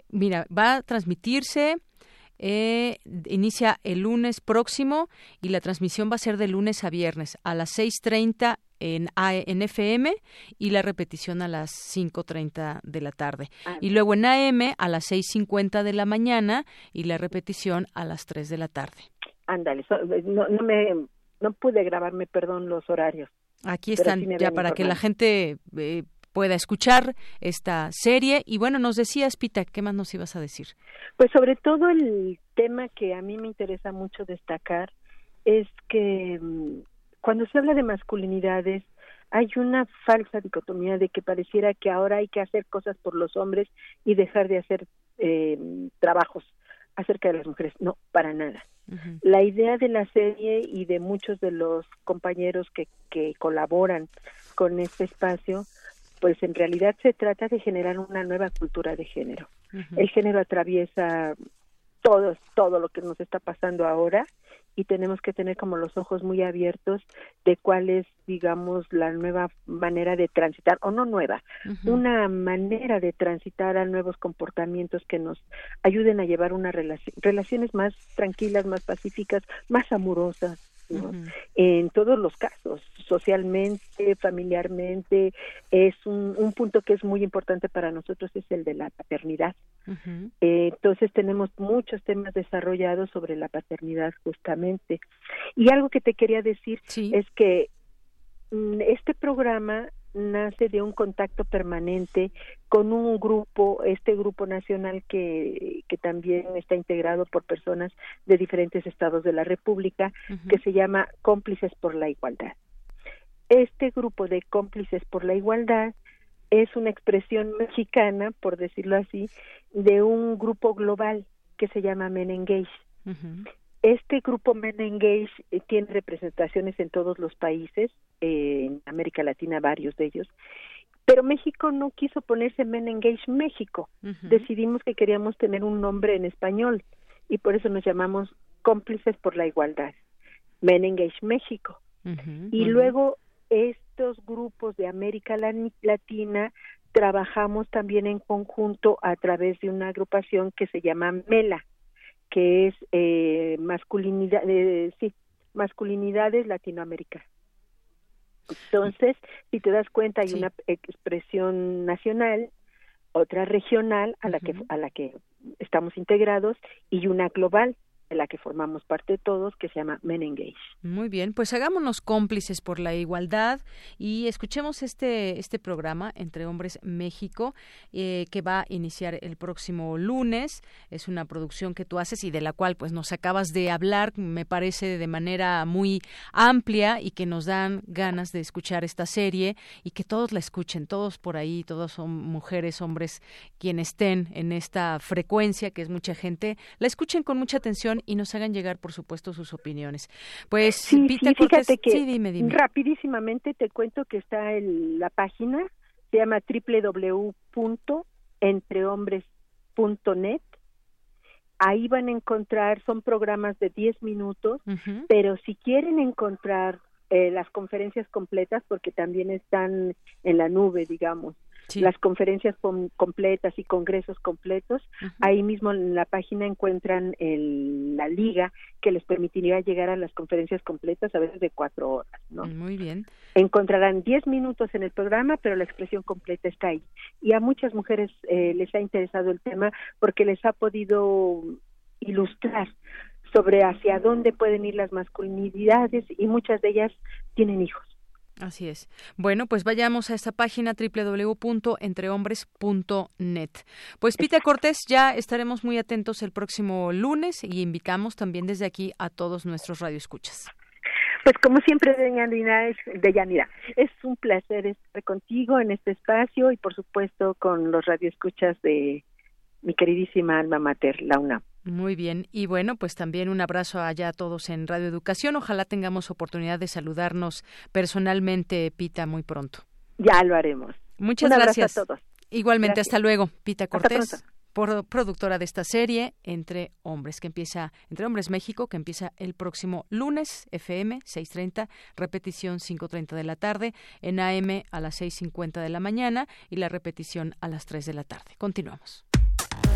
Mira, va a transmitirse eh, inicia el lunes próximo y la transmisión va a ser de lunes a viernes a las 6.30 en, en FM y la repetición a las 5.30 de la tarde. Ah, y luego en AM a las 6.50 de la mañana y la repetición a las 3 de la tarde. Ándale, no, no, me, no pude grabarme, perdón, los horarios. Aquí están ya para que la gente eh, pueda escuchar esta serie. Y bueno, nos decías, Pita, ¿qué más nos ibas a decir? Pues sobre todo el tema que a mí me interesa mucho destacar es que mm, cuando se habla de masculinidades hay una falsa dicotomía de que pareciera que ahora hay que hacer cosas por los hombres y dejar de hacer eh, trabajos acerca de las mujeres. No, para nada. La idea de la serie y de muchos de los compañeros que, que colaboran con este espacio pues en realidad se trata de generar una nueva cultura de género. El género atraviesa todo, todo lo que nos está pasando ahora y tenemos que tener como los ojos muy abiertos de cuál es, digamos, la nueva manera de transitar, o no nueva, una manera de transitar a nuevos comportamientos que nos ayuden a llevar una relación, relaciones más tranquilas, más pacíficas, más amorosas, en todos los casos, socialmente, familiarmente, es un, un, punto que es muy importante para nosotros, es el de la paternidad. eh, entonces tenemos muchos temas desarrollados sobre la paternidad justamente. Y algo que te quería decir es que mm, este programa nace de un contacto permanente con un grupo, este grupo nacional que, que también está integrado por personas de diferentes estados de la República, que se llama Cómplices por la Igualdad. Este grupo de Cómplices por la Igualdad es una expresión mexicana, por decirlo así, de un grupo global que se llama Men Engage. Este grupo Men Engage eh, tiene representaciones en todos los países, eh, en América Latina varios de ellos, pero México no quiso ponerse Men Engage México. Decidimos que queríamos tener un nombre en español y por eso nos llamamos Cómplices por la Igualdad, Men Engage México. Y luego estos grupos de América Latina trabajamos también en conjunto a través de una agrupación que se llama MELA, que es eh, masculinidad, eh, sí, masculinidades Latinoamérica. Entonces, si te das cuenta, hay una expresión nacional, otra regional a la que a la que estamos integrados y una global de la que formamos parte todos, que se llama Men Engage. Muy bien, pues hagámonos cómplices por la igualdad y escuchemos este, este programa Entre Hombres México, eh, que va a iniciar el próximo lunes. Es una producción que tú haces y de la cual pues nos acabas de hablar, me parece, de manera muy amplia y que nos dan ganas de escuchar esta serie y que todos la escuchen, todos por ahí, todos son mujeres, hombres, quienes estén en esta frecuencia, que es mucha gente, la escuchen con mucha atención y nos hagan llegar, por supuesto, sus opiniones. Pues, sí, Pita sí, Cortés, fíjate que sí, dime, dime. rapidísimamente te cuento que está en la página, se llama www.entrehombres.net. Ahí van a encontrar, son programas de 10 minutos, pero si quieren encontrar eh, las conferencias completas, porque también están en la nube, digamos, las conferencias com- completas y congresos completos. Ahí mismo en la página encuentran el, la liga que les permitiría llegar a las conferencias completas a veces de cuatro horas, ¿no? Muy bien. Encontrarán diez minutos en el programa, pero la expresión completa está ahí. Y a muchas mujeres eh, les ha interesado el tema porque les ha podido ilustrar sobre hacia dónde pueden ir las masculinidades y muchas de ellas tienen hijos. Así es. Bueno, pues vayamos a esta página www.entrehombres.net. Pues Pita Cortés, ya estaremos muy atentos el próximo lunes y invitamos también desde aquí a todos nuestros radioescuchas. Pues como siempre, Deyanira, es, es un placer estar contigo en este espacio y por supuesto con los radioescuchas de mi queridísima alma mater, la UNAM. Muy bien. Y bueno, pues también un abrazo allá a todos en Radio Educación. Ojalá tengamos oportunidad de saludarnos personalmente, Pita, muy pronto. Ya lo haremos. Muchas Un gracias. a todos. Igualmente, hasta luego. Pita Cortés, por- productora de esta serie Entre Hombres, que empieza, Entre Hombres México, que empieza el próximo lunes, FM 6.30, repetición 5.30 de la tarde, en AM a las 6.50 de la mañana y la repetición a las 3 de la tarde. Continuamos.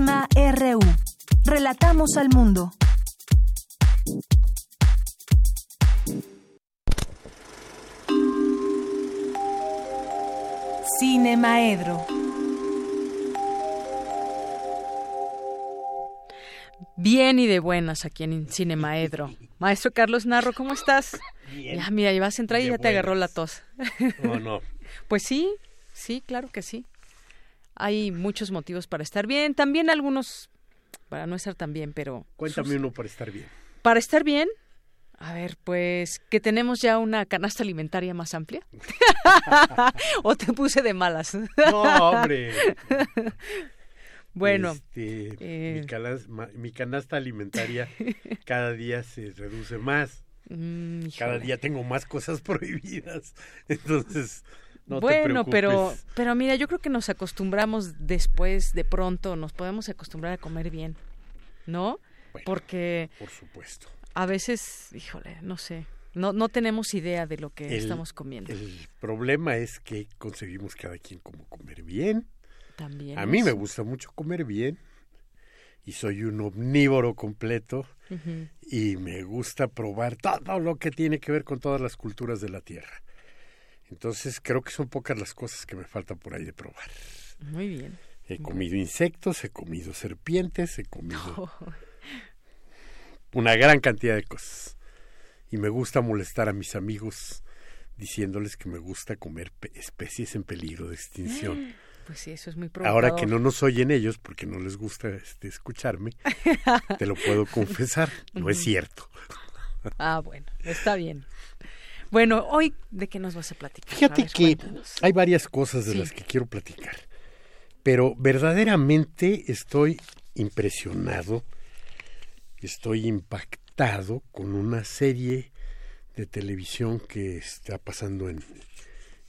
Prisma RU. Relatamos al mundo. Cine Maedro. Bien y de buenas aquí en Cine Maedro. Maestro Carlos Narro, ¿cómo estás? Bien. Ya, mira, ya vas a entrar y De ya te agarró la tos. No, no. Pues sí, sí, claro que sí. Hay muchos motivos para estar bien, también algunos para no estar tan bien, pero Cuéntame uno para estar bien. para estar bien, a ver, pues que tenemos ya una canasta alimentaria más amplia. ¿O te puse de malas? No, hombre. Bueno, Este, eh, mi, mi canasta alimentaria cada día se reduce más. Mm, cada día tengo más cosas prohibidas. Entonces, no te bueno, pero pero mira, yo creo que nos acostumbramos después, de pronto, nos podemos acostumbrar a comer bien, ¿no? Porque Por supuesto. a veces, híjole, no sé, no no tenemos idea de lo que El- estamos comiendo. El problema es que conseguimos cada quien como comer bien. También. A mí me gusta mucho comer bien y soy un omnívoro completo y me gusta probar todo lo que tiene que ver con todas las culturas de la tierra. Entonces creo que son pocas las cosas que me faltan por ahí de probar. Muy bien. He comido insectos, he comido serpientes, he comido una gran cantidad de cosas. Y me gusta molestar a mis amigos diciéndoles que me gusta comer pe- especies en peligro de extinción. Pues sí, eso es muy Ahora que provocador. no nos oyen ellos, porque no les gusta este, escucharme, te lo puedo confesar, no es cierto. Ah, bueno, está bien. Bueno, hoy de qué nos vas a platicar. Fíjate A ver, que cuéntanos. hay varias cosas de Sí. las que quiero platicar, pero verdaderamente estoy impresionado, estoy impactado con una serie de televisión que está pasando en,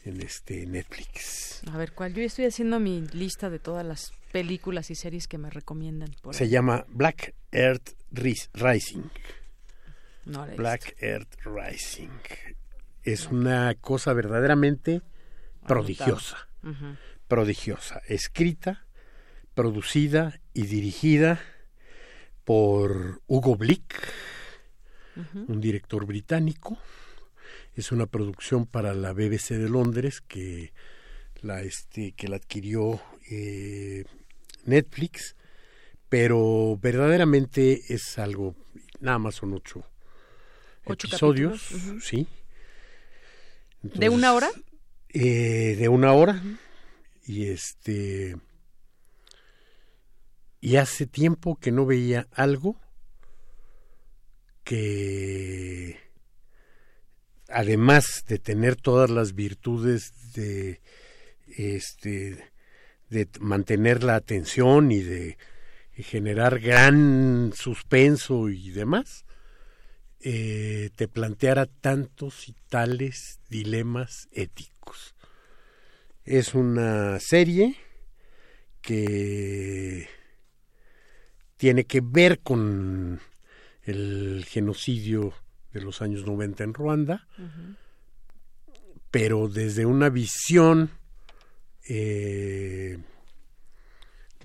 en este Netflix. A ver, ¿cuál? Yo estoy haciendo mi lista de todas las películas y series que me recomiendan. Por Se ahí. llama Black Earth Ris- Rising. No Black Earth Rising. Es una cosa verdaderamente prodigiosa. Prodigiosa. Escrita, producida y dirigida por Hugo Blick, un director británico. Es una producción para la BBC de Londres que la, este, que la adquirió eh, Netflix, pero verdaderamente es algo, nada más son ocho, Ocho episodios, sí. ¿De una hora? Eh, de una hora. Y este. Y hace tiempo que no veía algo que, además de tener todas las virtudes de este de mantener la atención y de generar gran suspenso y demás, eh, te planteara tantos y tales dilemas éticos. Es una serie que tiene que ver con el genocidio de los años 90 en Ruanda, pero desde una visión eh,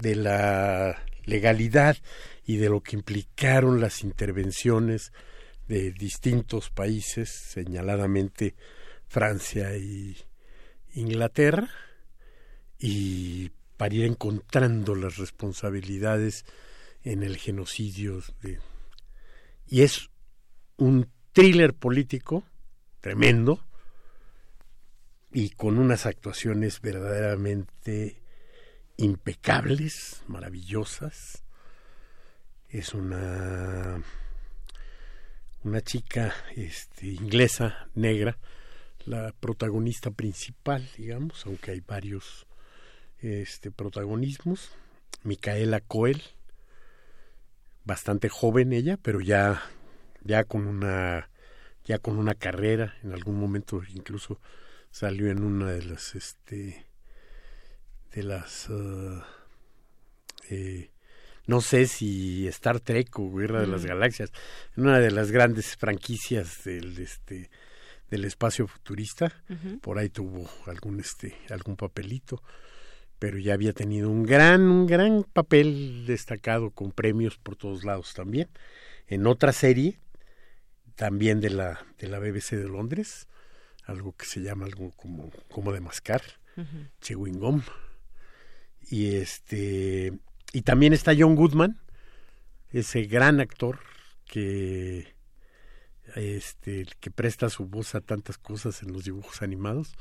de la legalidad y de lo que implicaron las intervenciones de distintos países, señaladamente Francia y Inglaterra, y para ir encontrando las responsabilidades en el genocidio de, y es un thriller político tremendo y con unas actuaciones verdaderamente impecables, maravillosas. Es una una chica este, inglesa negra, la protagonista principal, digamos, aunque hay varios este, protagonismos. Micaela Coel, bastante joven ella, pero ya, ya con una ya con una carrera, en algún momento incluso salió en una de las este de las uh, eh, no sé si Star Trek o Guerra de las. Galaxias, en una de las grandes franquicias del este del espacio futurista, por ahí tuvo algún este algún papelito, pero ya había tenido un gran un gran papel destacado con premios por todos lados también. En otra serie también de la de la BBC de Londres, algo que se llama algo como como de mascar, chewing gum. Y este y también está John Goodman, ese gran actor que este que presta su voz a tantas cosas en los dibujos animados.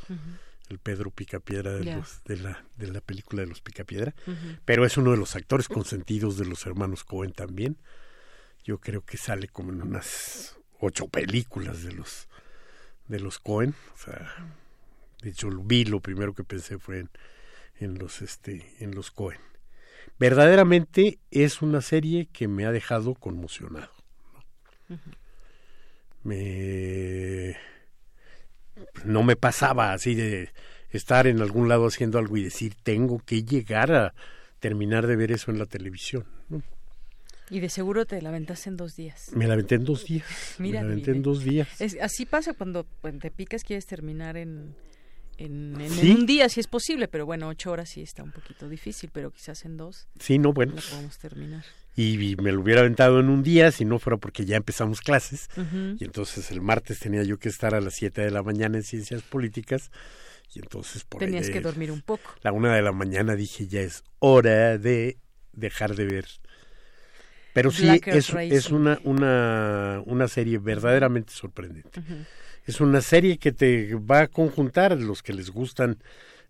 El Pedro Picapiedra de, los, de, la, de la película de los Picapiedra, pero es uno de los actores consentidos de los hermanos Cohen también. Yo creo que sale como en unas ocho películas de los de los Cohen. O sea, de hecho lo vi, lo primero que pensé fue en, en los este en los Cohen. Verdaderamente es una serie que me ha dejado conmocionado. ¿no? Me no me pasaba así de estar en algún lado haciendo algo y decir tengo que llegar a terminar de ver eso en la televisión. ¿no? Y de seguro te la aventaste en dos días. Me la aventé en dos días. Mira, me la aventé en dos días. Es- así pasa cuando pues, te picas, quieres terminar en, en, en- Sí. en un día, si es posible, pero bueno, ocho horas sí está un poquito difícil, pero quizás en dos Sí, no, bueno. la podemos terminar. Y, y me lo hubiera aventado en un día si no fuera porque ya empezamos clases. Y entonces el martes tenía yo que estar a las 7 de la mañana en ciencias políticas. Y entonces por ahí Tenías que dormir un poco. La una de la mañana dije ya es hora de dejar de ver. Pero sí Black es, es una, una, una serie verdaderamente sorprendente. Es una serie que te va a conjuntar los que les gustan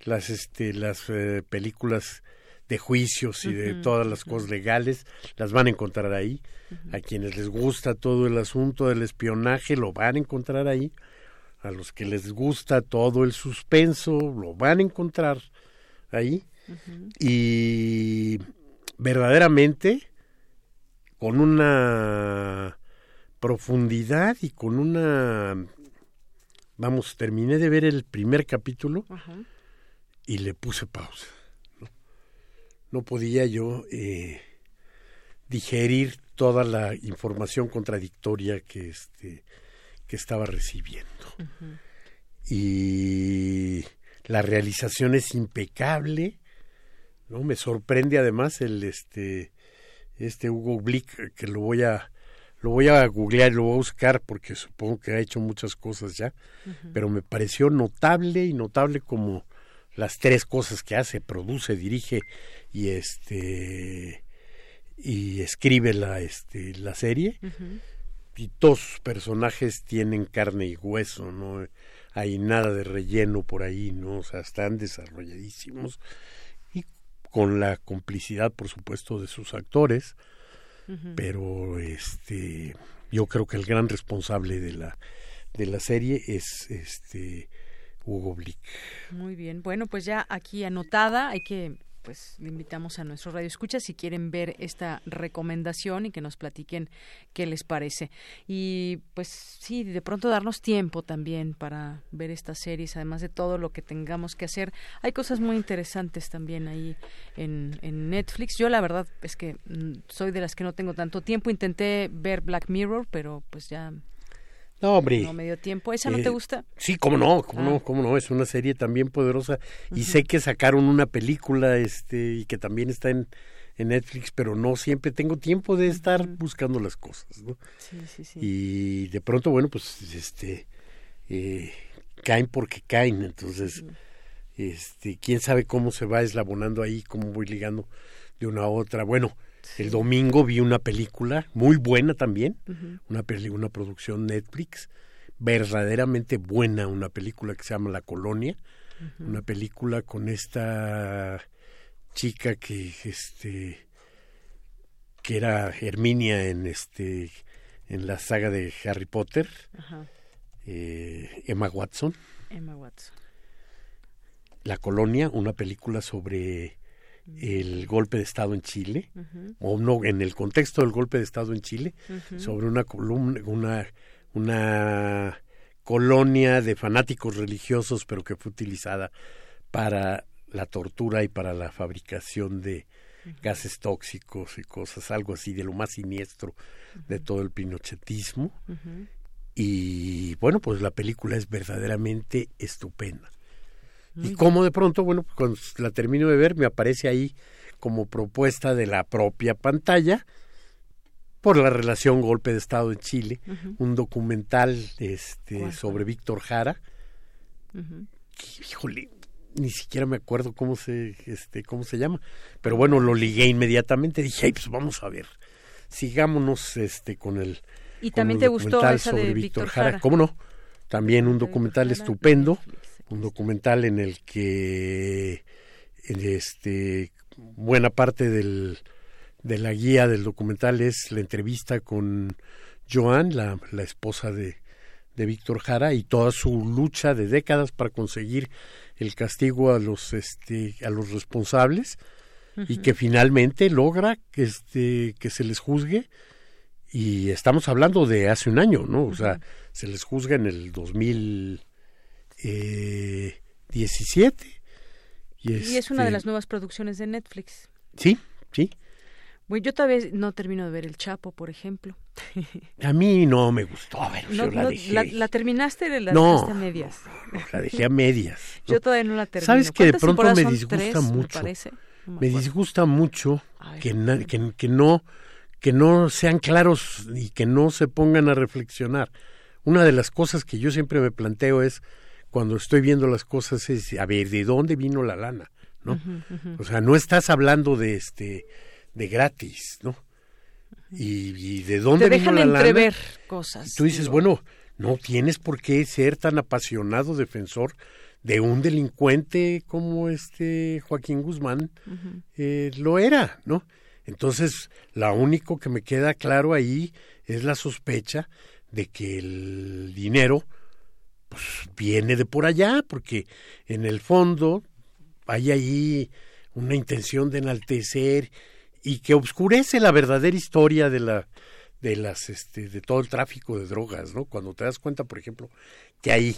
las este las eh, películas de juicios y de todas las cosas legales, las van a encontrar ahí. A quienes les gusta todo el asunto del espionaje, lo van a encontrar ahí. A los que les gusta todo el suspenso, lo van a encontrar ahí. Y verdaderamente con una profundidad y con una vamos terminé de ver el primer capítulo Ajá. y le puse pausa no, No podía yo eh, digerir toda la información contradictoria que este que estaba recibiendo. Y la realización es impecable no me sorprende además el este este Hugo Blick que lo voy a lo voy a googlear lo voy a buscar porque supongo que ha hecho muchas cosas ya pero me pareció notable y notable como las tres cosas que hace produce dirige y este y escribe la este la serie. Y todos sus personajes tienen carne y hueso, no hay nada de relleno por ahí, no, o sea, están desarrolladísimos y con la complicidad, por supuesto, de sus actores, Pero este, yo creo que el gran responsable de la de la serie es este Hugo Blick. Muy bien. Bueno, pues ya aquí anotada, hay que pues le invitamos a nuestro radio escucha si quieren ver esta recomendación y que nos platiquen qué les parece. Y pues sí, de pronto darnos tiempo también para ver estas series, además de todo lo que tengamos que hacer. Hay cosas muy interesantes también ahí en, en Netflix. Yo la verdad es que mm, soy de las que no tengo tanto tiempo. Intenté ver Black Mirror, pero pues ya No, hombre. no me dio tiempo. ¿Esa no Eh, te gusta? Sí, cómo no, cómo Ah. no, cómo no, es una serie también poderosa y sé que sacaron una película este y que también está en, en Netflix, pero no siempre tengo tiempo de estar buscando las cosas, ¿no? Sí, sí, sí. Y de pronto, bueno, pues este eh, caen porque caen, entonces este quién sabe cómo se va eslabonando ahí, cómo voy ligando de una a otra. Bueno, El domingo vi una película muy buena también, una, peli una producción Netflix, verdaderamente buena, una película que se llama La Colonia, una película con esta chica que este que era Herminia en este en la saga de Harry Potter, eh, Emma Watson. Emma Watson. La Colonia, una película sobre el golpe de Estado en Chile, o no, en el contexto del golpe de Estado en Chile, sobre una columna, una, una colonia de fanáticos religiosos, pero que fue utilizada para la tortura y para la fabricación de gases tóxicos y cosas, algo así de lo más siniestro de todo el pinochetismo. Y bueno, pues la película es verdaderamente estupenda. Y como de pronto, bueno, cuando la termino de ver, me aparece ahí como propuesta de la propia pantalla por la relación golpe de Estado en Chile, un documental este, sobre Víctor Jara. híjole, ni siquiera me acuerdo cómo se, este, cómo se llama, pero bueno, lo ligué inmediatamente, dije, pues vamos a ver, sigámonos este, con el ¿Y también te gustó esa de Víctor Jara? ¿Cómo no? También un documental estupendo, un documental en el que este buena parte del, de la guía del documental es la entrevista con Joan, la, la esposa de, de Víctor Jara, y toda su lucha de décadas para conseguir el castigo a los este a los responsables y que finalmente logra que este que se les juzgue. Y estamos hablando de hace un año, ¿no? O sea, se les juzga en el 2017. Y, y es una de este las nuevas producciones de Netflix. Sí, sí. Bueno, yo todavía no termino de ver El Chapo, por ejemplo. A mí no me gustó, a ver, yo la no, dejé. La, la terminaste o la No, dejaste a medias? No, la dejé a medias. ¿no? Yo todavía no la termino. ¿Sabes que de ¿Cuántas pronto me disgusta Tres, me mucho? No me me acuerdo. disgusta mucho que, na- que, que no que no sean claros y que no se pongan a reflexionar. Una de las cosas que yo siempre me planteo es cuando estoy viendo las cosas es a ver de dónde vino la lana, ¿no? O sea, no estás hablando de este de gratis, ¿no? Y, y de dónde Te vino dejan la lana. entrever cosas. Tú dices, digo. bueno, no tienes por qué ser tan apasionado defensor de un delincuente como este Joaquín Guzmán eh, lo era, ¿no? Entonces, lo único que me queda claro ahí es la sospecha de que el dinero pues, viene de por allá, porque en el fondo hay ahí una intención de enaltecer y que obscurece la verdadera historia de la de las este de todo el tráfico de drogas, ¿no? Cuando te das cuenta, por ejemplo, que ahí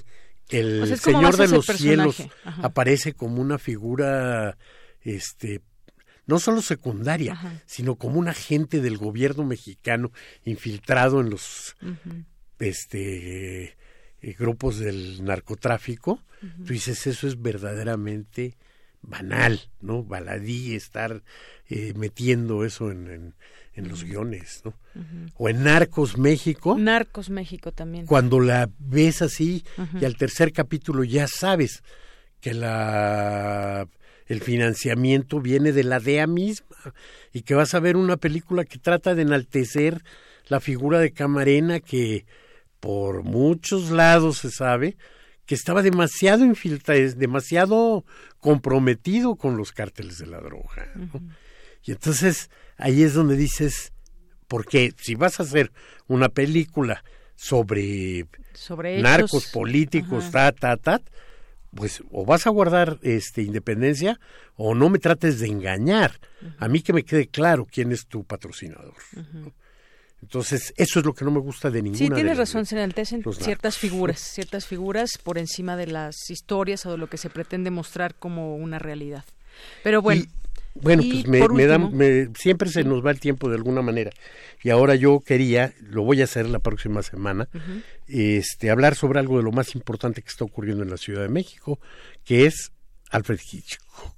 el O sea, señor de los cielos. Ajá. aparece como una figura este no solo secundaria, Ajá. sino como un agente del gobierno mexicano infiltrado en los este eh, grupos del narcotráfico, Ujú. tú dices eso es verdaderamente banal, ¿no? Baladí estar eh, metiendo eso en, en, en los guiones, ¿no? O en Narcos México, Narcos México también. cuando la ves así y al tercer capítulo ya sabes que la el financiamiento viene de la DEA misma y que vas a ver una película que trata de enaltecer la figura de Camarena que por muchos lados se sabe que estaba demasiado infiltrado, demasiado comprometido con los cárteles de la droga. ¿no? Y entonces ahí es donde dices, porque si vas a hacer una película sobre narcos políticos, Ajá. ta, ta, ta, pues o vas a guardar este independencia o no me trates de engañar. A mí que me quede claro quién es tu patrocinador. ¿no? Entonces, eso es lo que no me gusta de ninguna Sí, tienes razón, se enaltecen ciertas figuras, ciertas figuras por encima de las historias o de lo que se pretende mostrar como una realidad. Pero bueno, Bueno, y pues me, por me siempre se nos va el tiempo de alguna manera. Y ahora yo quería, lo voy a hacer la próxima semana, este, hablar sobre algo de lo más importante que está ocurriendo en la Ciudad de México, que es Alfred Hitchcock.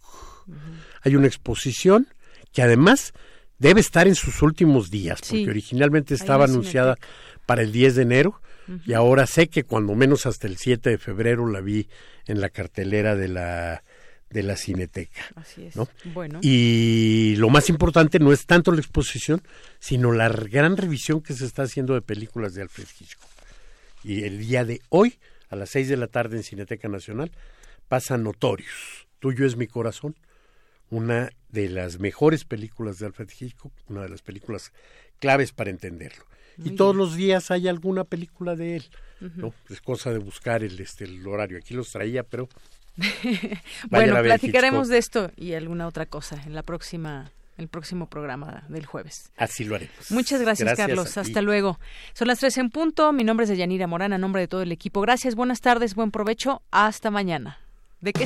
Hay una exposición que además debe estar en sus últimos días, porque Sí. originalmente estaba anunciada para el 10 de enero y ahora sé que cuando menos hasta el 7 de febrero la vi en la cartelera de la de la Cineteca. Así es. ¿no? Bueno. Y lo más importante no es tanto la exposición, sino la gran revisión que se está haciendo de películas de Alfred Hitchcock. Y el día de hoy, a las seis de la tarde en Cineteca Nacional, pasa Notorious. Tuyo es mi corazón. Una de las mejores películas de Alfred Hitchcock, una de las películas claves para entenderlo. y todos los días hay alguna película de él. ¿no? Es cosa de buscar el, este, el horario. Aquí los traía, pero bueno, platicaremos de esto y alguna otra cosa en la próxima el próximo programa del jueves. Así lo haremos. Muchas gracias, Carlos. Hasta luego. Son las tres en punto. Mi nombre es Yanira Morán, a nombre de todo el equipo. Gracias, buenas tardes, buen provecho. Hasta mañana. ¿De qué?